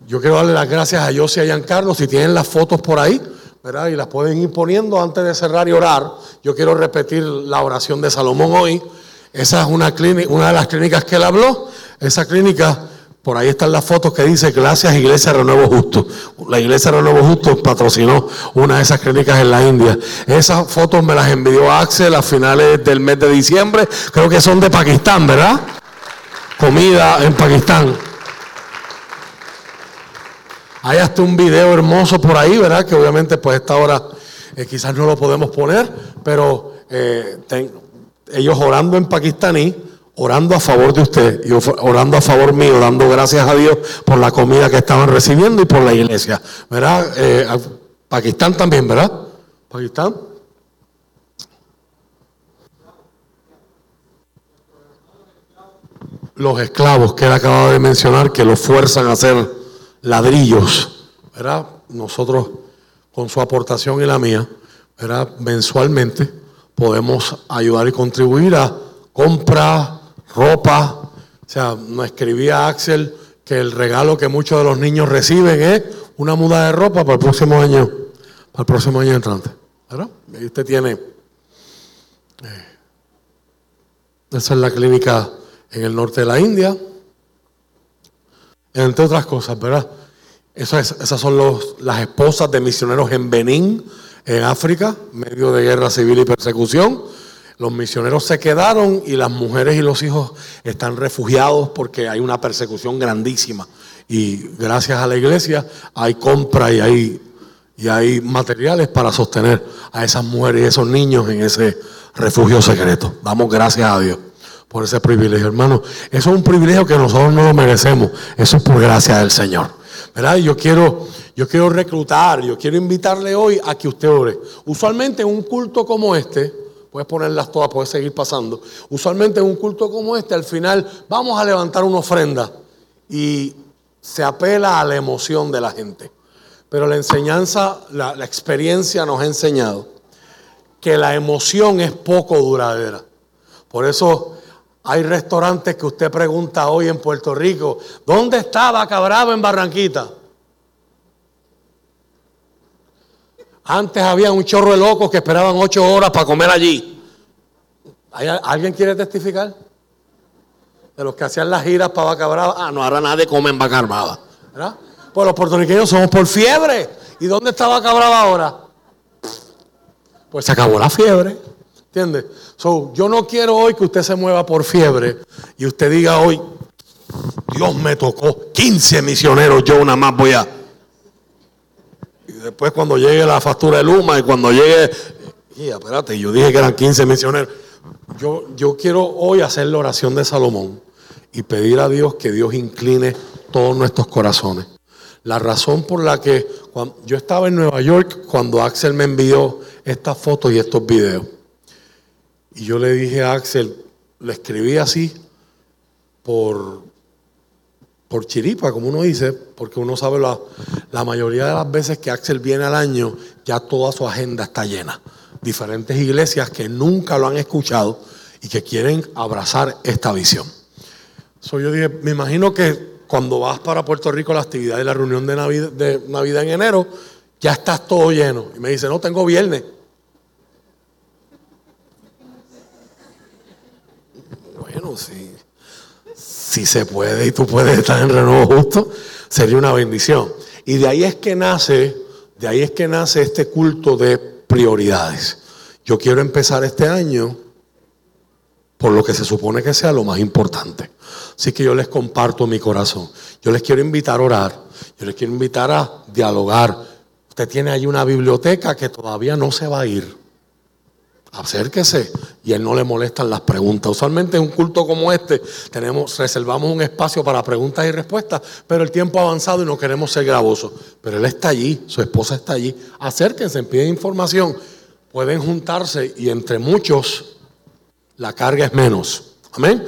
Yo quiero darle las gracias a José y a. Si tienen las fotos por ahí, ¿verdad? Y las pueden ir poniendo antes de cerrar y orar. Yo quiero repetir la oración de Salomón hoy. Esa es una, clínica, una de las clínicas que él habló. Esa clínica, por ahí están las fotos que dice Gracias Iglesia Renuevo Justo. La Iglesia Renuevo Justo patrocinó una de esas clínicas en la India. Esas fotos me las envió Axel a finales del mes de diciembre. Creo que son de Pakistán, ¿verdad? Comida en Pakistán. Hay hasta un video hermoso por ahí, ¿verdad? Que obviamente pues esta hora eh, quizás no lo podemos poner, pero eh, ellos orando en pakistaní, orando a favor de usted y orando a favor mío, dando gracias a Dios por la comida que estaban recibiendo y por la iglesia, ¿verdad? Eh, Pakistán también, ¿verdad? Pakistán. Los esclavos que él acaba de mencionar que los fuerzan a hacer ladrillos, ¿verdad? Nosotros, con su aportación y la mía, ¿verdad? Mensualmente podemos ayudar y contribuir a compra, ropa. O sea, nos escribía Axel que el regalo que muchos de los niños reciben es una muda de ropa para el próximo año, para el próximo año entrante. ¿verdad? Usted tiene. Eh, esa es la clínica en el norte de la India entre otras cosas, ¿verdad? Esas son los, las esposas de misioneros en Benín, en África, medio de guerra civil y persecución. Los misioneros se quedaron y las mujeres y los hijos están refugiados porque hay una persecución grandísima. Y gracias a la iglesia hay compra y hay, y hay materiales para sostener a esas mujeres y esos niños en ese refugio secreto. Damos gracias a Dios por ese privilegio, hermano. Eso es un privilegio que nosotros no lo merecemos. Eso es por gracia del Señor. ¿Verdad? Yo quiero, yo quiero reclutar, yo quiero invitarle hoy a que usted ore. Usualmente en un culto como este, puedes ponerlas todas, puedes seguir pasando. Usualmente en un culto como este, al final vamos a levantar una ofrenda y se apela a la emoción de la gente. Pero la enseñanza, la, experiencia nos ha enseñado que la emoción es poco duradera. Por eso hay restaurantes que usted pregunta hoy en Puerto Rico, ¿dónde estaba Cabravo en Barranquita? Antes había un chorro de locos que esperaban ocho horas para comer allí. ¿Alguien quiere testificar? De los que hacían las giras para Vaca Brava. Ah, no, ahora nadie come en Vaca Armada. ¿Verdad? Pues los puertorriqueños somos por fiebre. ¿Y dónde está Vaca Brava ahora? Pues se acabó la fiebre. ¿Entiendes? So, yo no quiero hoy que usted se mueva por fiebre y usted diga hoy, Dios me tocó 15 misioneros, yo nada más voy a. Después cuando llegue la factura de Luma y cuando llegue, y espérate, yo dije que eran 15 misioneros. Yo, yo quiero hoy hacer la oración de Salomón y pedir a Dios que Dios incline todos nuestros corazones. La razón por la que yo estaba en Nueva York cuando Axel me envió estas fotos y estos videos. Y yo le dije a Axel, le escribí así por, por chiripa, como uno dice, porque uno sabe la, mayoría de las veces que Axel viene al año, ya toda su agenda está llena. Diferentes iglesias que nunca lo han escuchado y que quieren abrazar esta visión. So yo dije, me imagino que cuando vas para Puerto Rico la actividad de la reunión de Navidad, de Navidad en enero, ya estás todo lleno. Y me dice, no, tengo viernes. bueno, si, si se puede y tú puedes estar en renuevo justo, sería una bendición. Y de ahí es que nace, de ahí es que nace este culto de prioridades. Yo quiero empezar este año por lo que se supone que sea lo más importante. Así que yo les comparto mi corazón. Yo les quiero invitar a orar. Yo les quiero invitar a dialogar. Usted tiene ahí una biblioteca que todavía no se va a ir acérquese y él no le molestan las preguntas. Usualmente en un culto como este tenemos, reservamos un espacio para preguntas y respuestas, pero el tiempo ha avanzado y no queremos ser gravosos. Pero él está allí, su esposa está allí. Acérquense, piden información, pueden juntarse y entre muchos la carga es menos. Amén.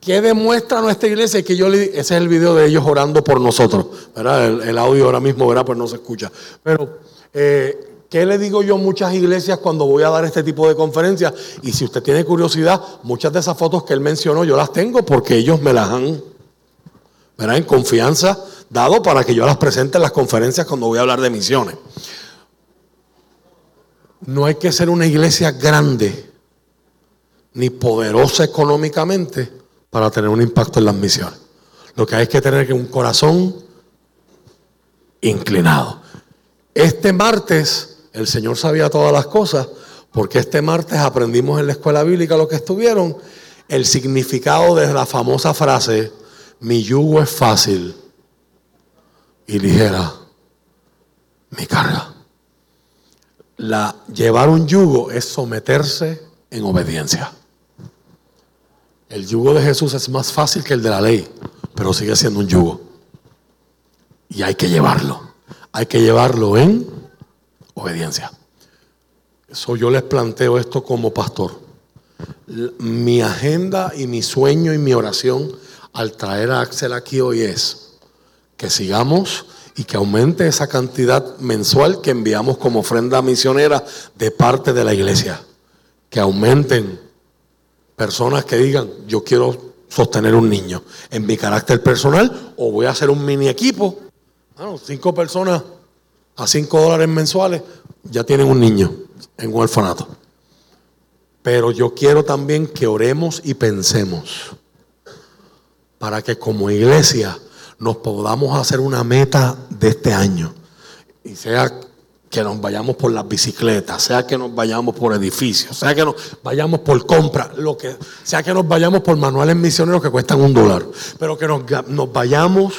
¿Qué demuestra nuestra iglesia? Que yo le, ese es el video de ellos orando por nosotros. ¿verdad? El, audio ahora mismo, ¿verdad? Pues no se escucha. Pero eh, ¿Qué le digo yo a muchas iglesias cuando voy a dar este tipo de conferencias? Y si usted tiene curiosidad, muchas de esas fotos que él mencionó yo las tengo porque ellos me las han, ¿verdad? En confianza dado para que yo las presente en las conferencias cuando voy a hablar de misiones. No hay que ser una iglesia grande ni poderosa económicamente para tener un impacto en las misiones. Lo que hay es que tener un corazón inclinado. Este martes el Señor sabía todas las cosas porque este martes aprendimos en la escuela bíblica lo que estuvieron, el significado de la famosa frase, mi yugo es fácil y ligera mi carga. La, llevar un yugo es someterse en obediencia. El yugo de Jesús es más fácil que el de la ley, pero sigue siendo un yugo. Y hay que llevarlo. Hay que llevarlo en obediencia. Eso yo les planteo esto como pastor. Mi agenda y mi sueño y mi oración al traer a Axel aquí hoy es que sigamos y que aumente esa cantidad mensual que enviamos como ofrenda misionera de parte de la iglesia. Que aumenten personas que digan, yo quiero sostener un niño en mi carácter personal o voy a hacer un mini equipo. cinco personas a cinco dólares mensuales ya tienen un niño en un orfanato. Pero yo quiero también que oremos y pensemos para que como iglesia nos podamos hacer una meta de este año. Y sea que nos vayamos por las bicicletas, sea que nos vayamos por edificios, sea que nos vayamos por compra, lo que, sea que nos vayamos por manuales misioneros que cuestan un dólar, pero que nos, nos vayamos,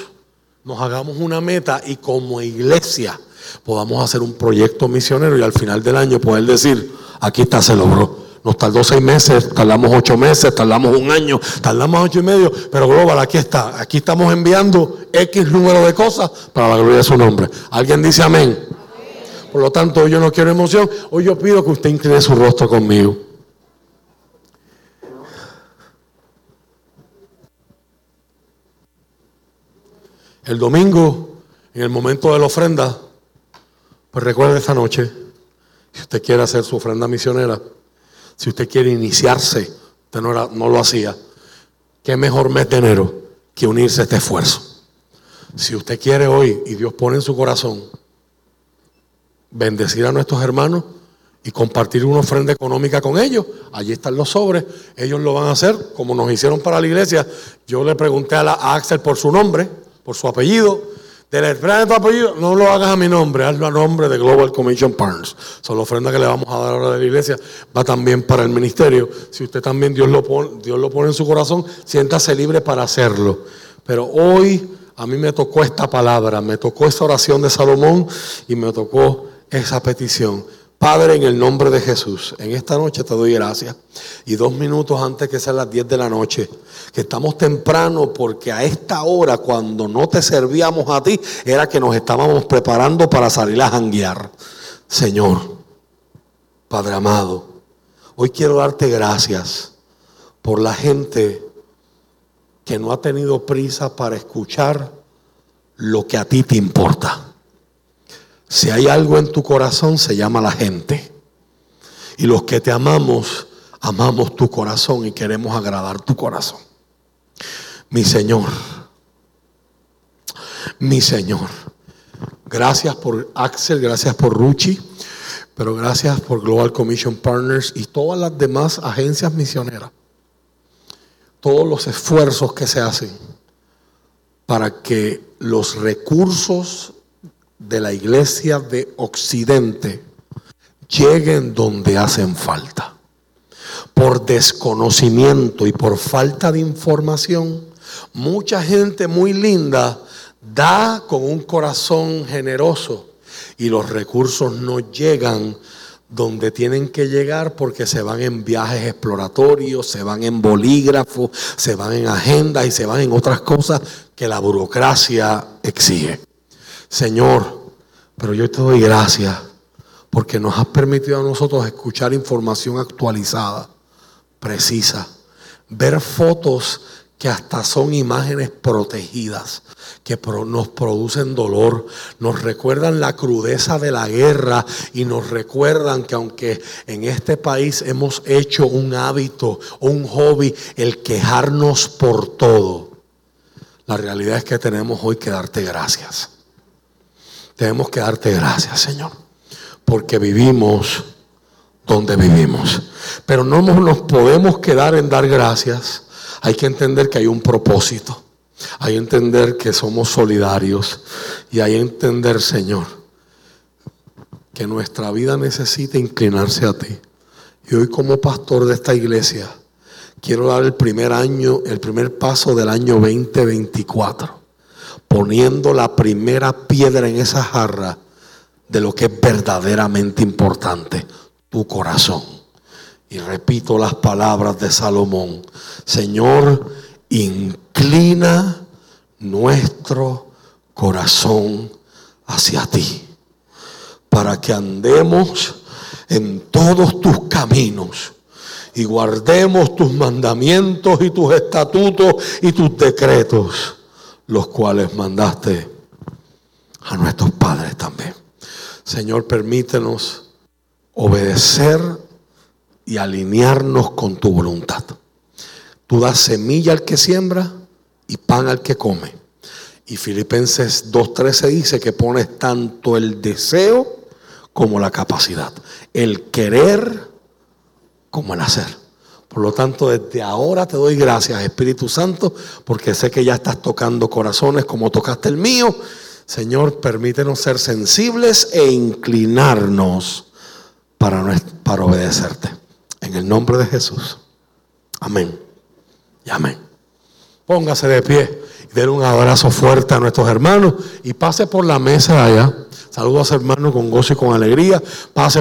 nos hagamos una meta y como iglesia podamos hacer un proyecto misionero y al final del año poder decir, aquí está, se logró. Nos tardó seis meses, tardamos ocho meses, tardamos un año, tardamos ocho y medio, pero Global, aquí está. Aquí estamos enviando X número de cosas para la gloria de su nombre. ¿Alguien dice amén? Por lo tanto, hoy yo no quiero emoción, hoy yo pido que usted incline su rostro conmigo. El domingo, en el momento de la ofrenda, pues recuerde esta noche, si usted quiere hacer su ofrenda misionera, si usted quiere iniciarse, usted no, no lo hacía, qué mejor mes de enero que unirse a este esfuerzo. Si usted quiere hoy y Dios pone en su corazón bendecir a nuestros hermanos y compartir una ofrenda económica con ellos, allí están los sobres, ellos lo van a hacer como nos hicieron para la iglesia. Yo le pregunté a, la, a Axel por su nombre, por su apellido, de la de tu apellido, no lo hagas a mi nombre, hazlo a nombre de Global Commission Partners. So, la ofrenda que le vamos a dar ahora de la iglesia va también para el ministerio. Si usted también Dios lo pone, Dios lo pone en su corazón, siéntase libre para hacerlo. Pero hoy a mí me tocó esta palabra, me tocó esa oración de Salomón y me tocó esa petición. Padre, en el nombre de Jesús, en esta noche te doy gracias. Y dos minutos antes que sean las 10 de la noche, que estamos temprano porque a esta hora, cuando no te servíamos a ti, era que nos estábamos preparando para salir a janguear. Señor, Padre amado, hoy quiero darte gracias por la gente que no ha tenido prisa para escuchar lo que a ti te importa. Si hay algo en tu corazón, se llama la gente. Y los que te amamos, amamos tu corazón y queremos agradar tu corazón. Mi Señor, mi Señor, gracias por Axel, gracias por Ruchi, pero gracias por Global Commission Partners y todas las demás agencias misioneras. Todos los esfuerzos que se hacen para que los recursos de la iglesia de Occidente lleguen donde hacen falta. Por desconocimiento y por falta de información, mucha gente muy linda da con un corazón generoso y los recursos no llegan donde tienen que llegar porque se van en viajes exploratorios, se van en bolígrafos, se van en agendas y se van en otras cosas que la burocracia exige. Señor, pero yo te doy gracias porque nos has permitido a nosotros escuchar información actualizada, precisa, ver fotos que hasta son imágenes protegidas, que nos producen dolor, nos recuerdan la crudeza de la guerra y nos recuerdan que aunque en este país hemos hecho un hábito un hobby el quejarnos por todo, la realidad es que tenemos hoy que darte gracias. Tenemos que darte gracias, Señor, porque vivimos donde vivimos. Pero no nos podemos quedar en dar gracias. Hay que entender que hay un propósito. Hay que entender que somos solidarios. Y hay que entender, Señor, que nuestra vida necesita inclinarse a ti. Y hoy como pastor de esta iglesia, quiero dar el primer año, el primer paso del año 2024, poniendo la primera piedra en esa jarra de lo que es verdaderamente importante, tu corazón. Y repito las palabras de Salomón, Señor, inclina nuestro corazón hacia ti, para que andemos en todos tus caminos y guardemos tus mandamientos y tus estatutos y tus decretos, los cuales mandaste a nuestros padres también. Señor, permítenos obedecer y alinearnos con tu voluntad. Tú das semilla al que siembra y pan al que come. Y Filipenses 2.13 dice que pones tanto el deseo como la capacidad, el querer como el hacer. Por lo tanto, desde ahora te doy gracias, Espíritu Santo, porque sé que ya estás tocando corazones como tocaste el mío. Señor, permítenos ser sensibles e inclinarnos para, para obedecerte. En el nombre de Jesús. Amén. Y amén. Póngase de pie y den un abrazo fuerte a nuestros hermanos y pase por la mesa allá. Saludos a hermanos con gozo y con alegría. Pase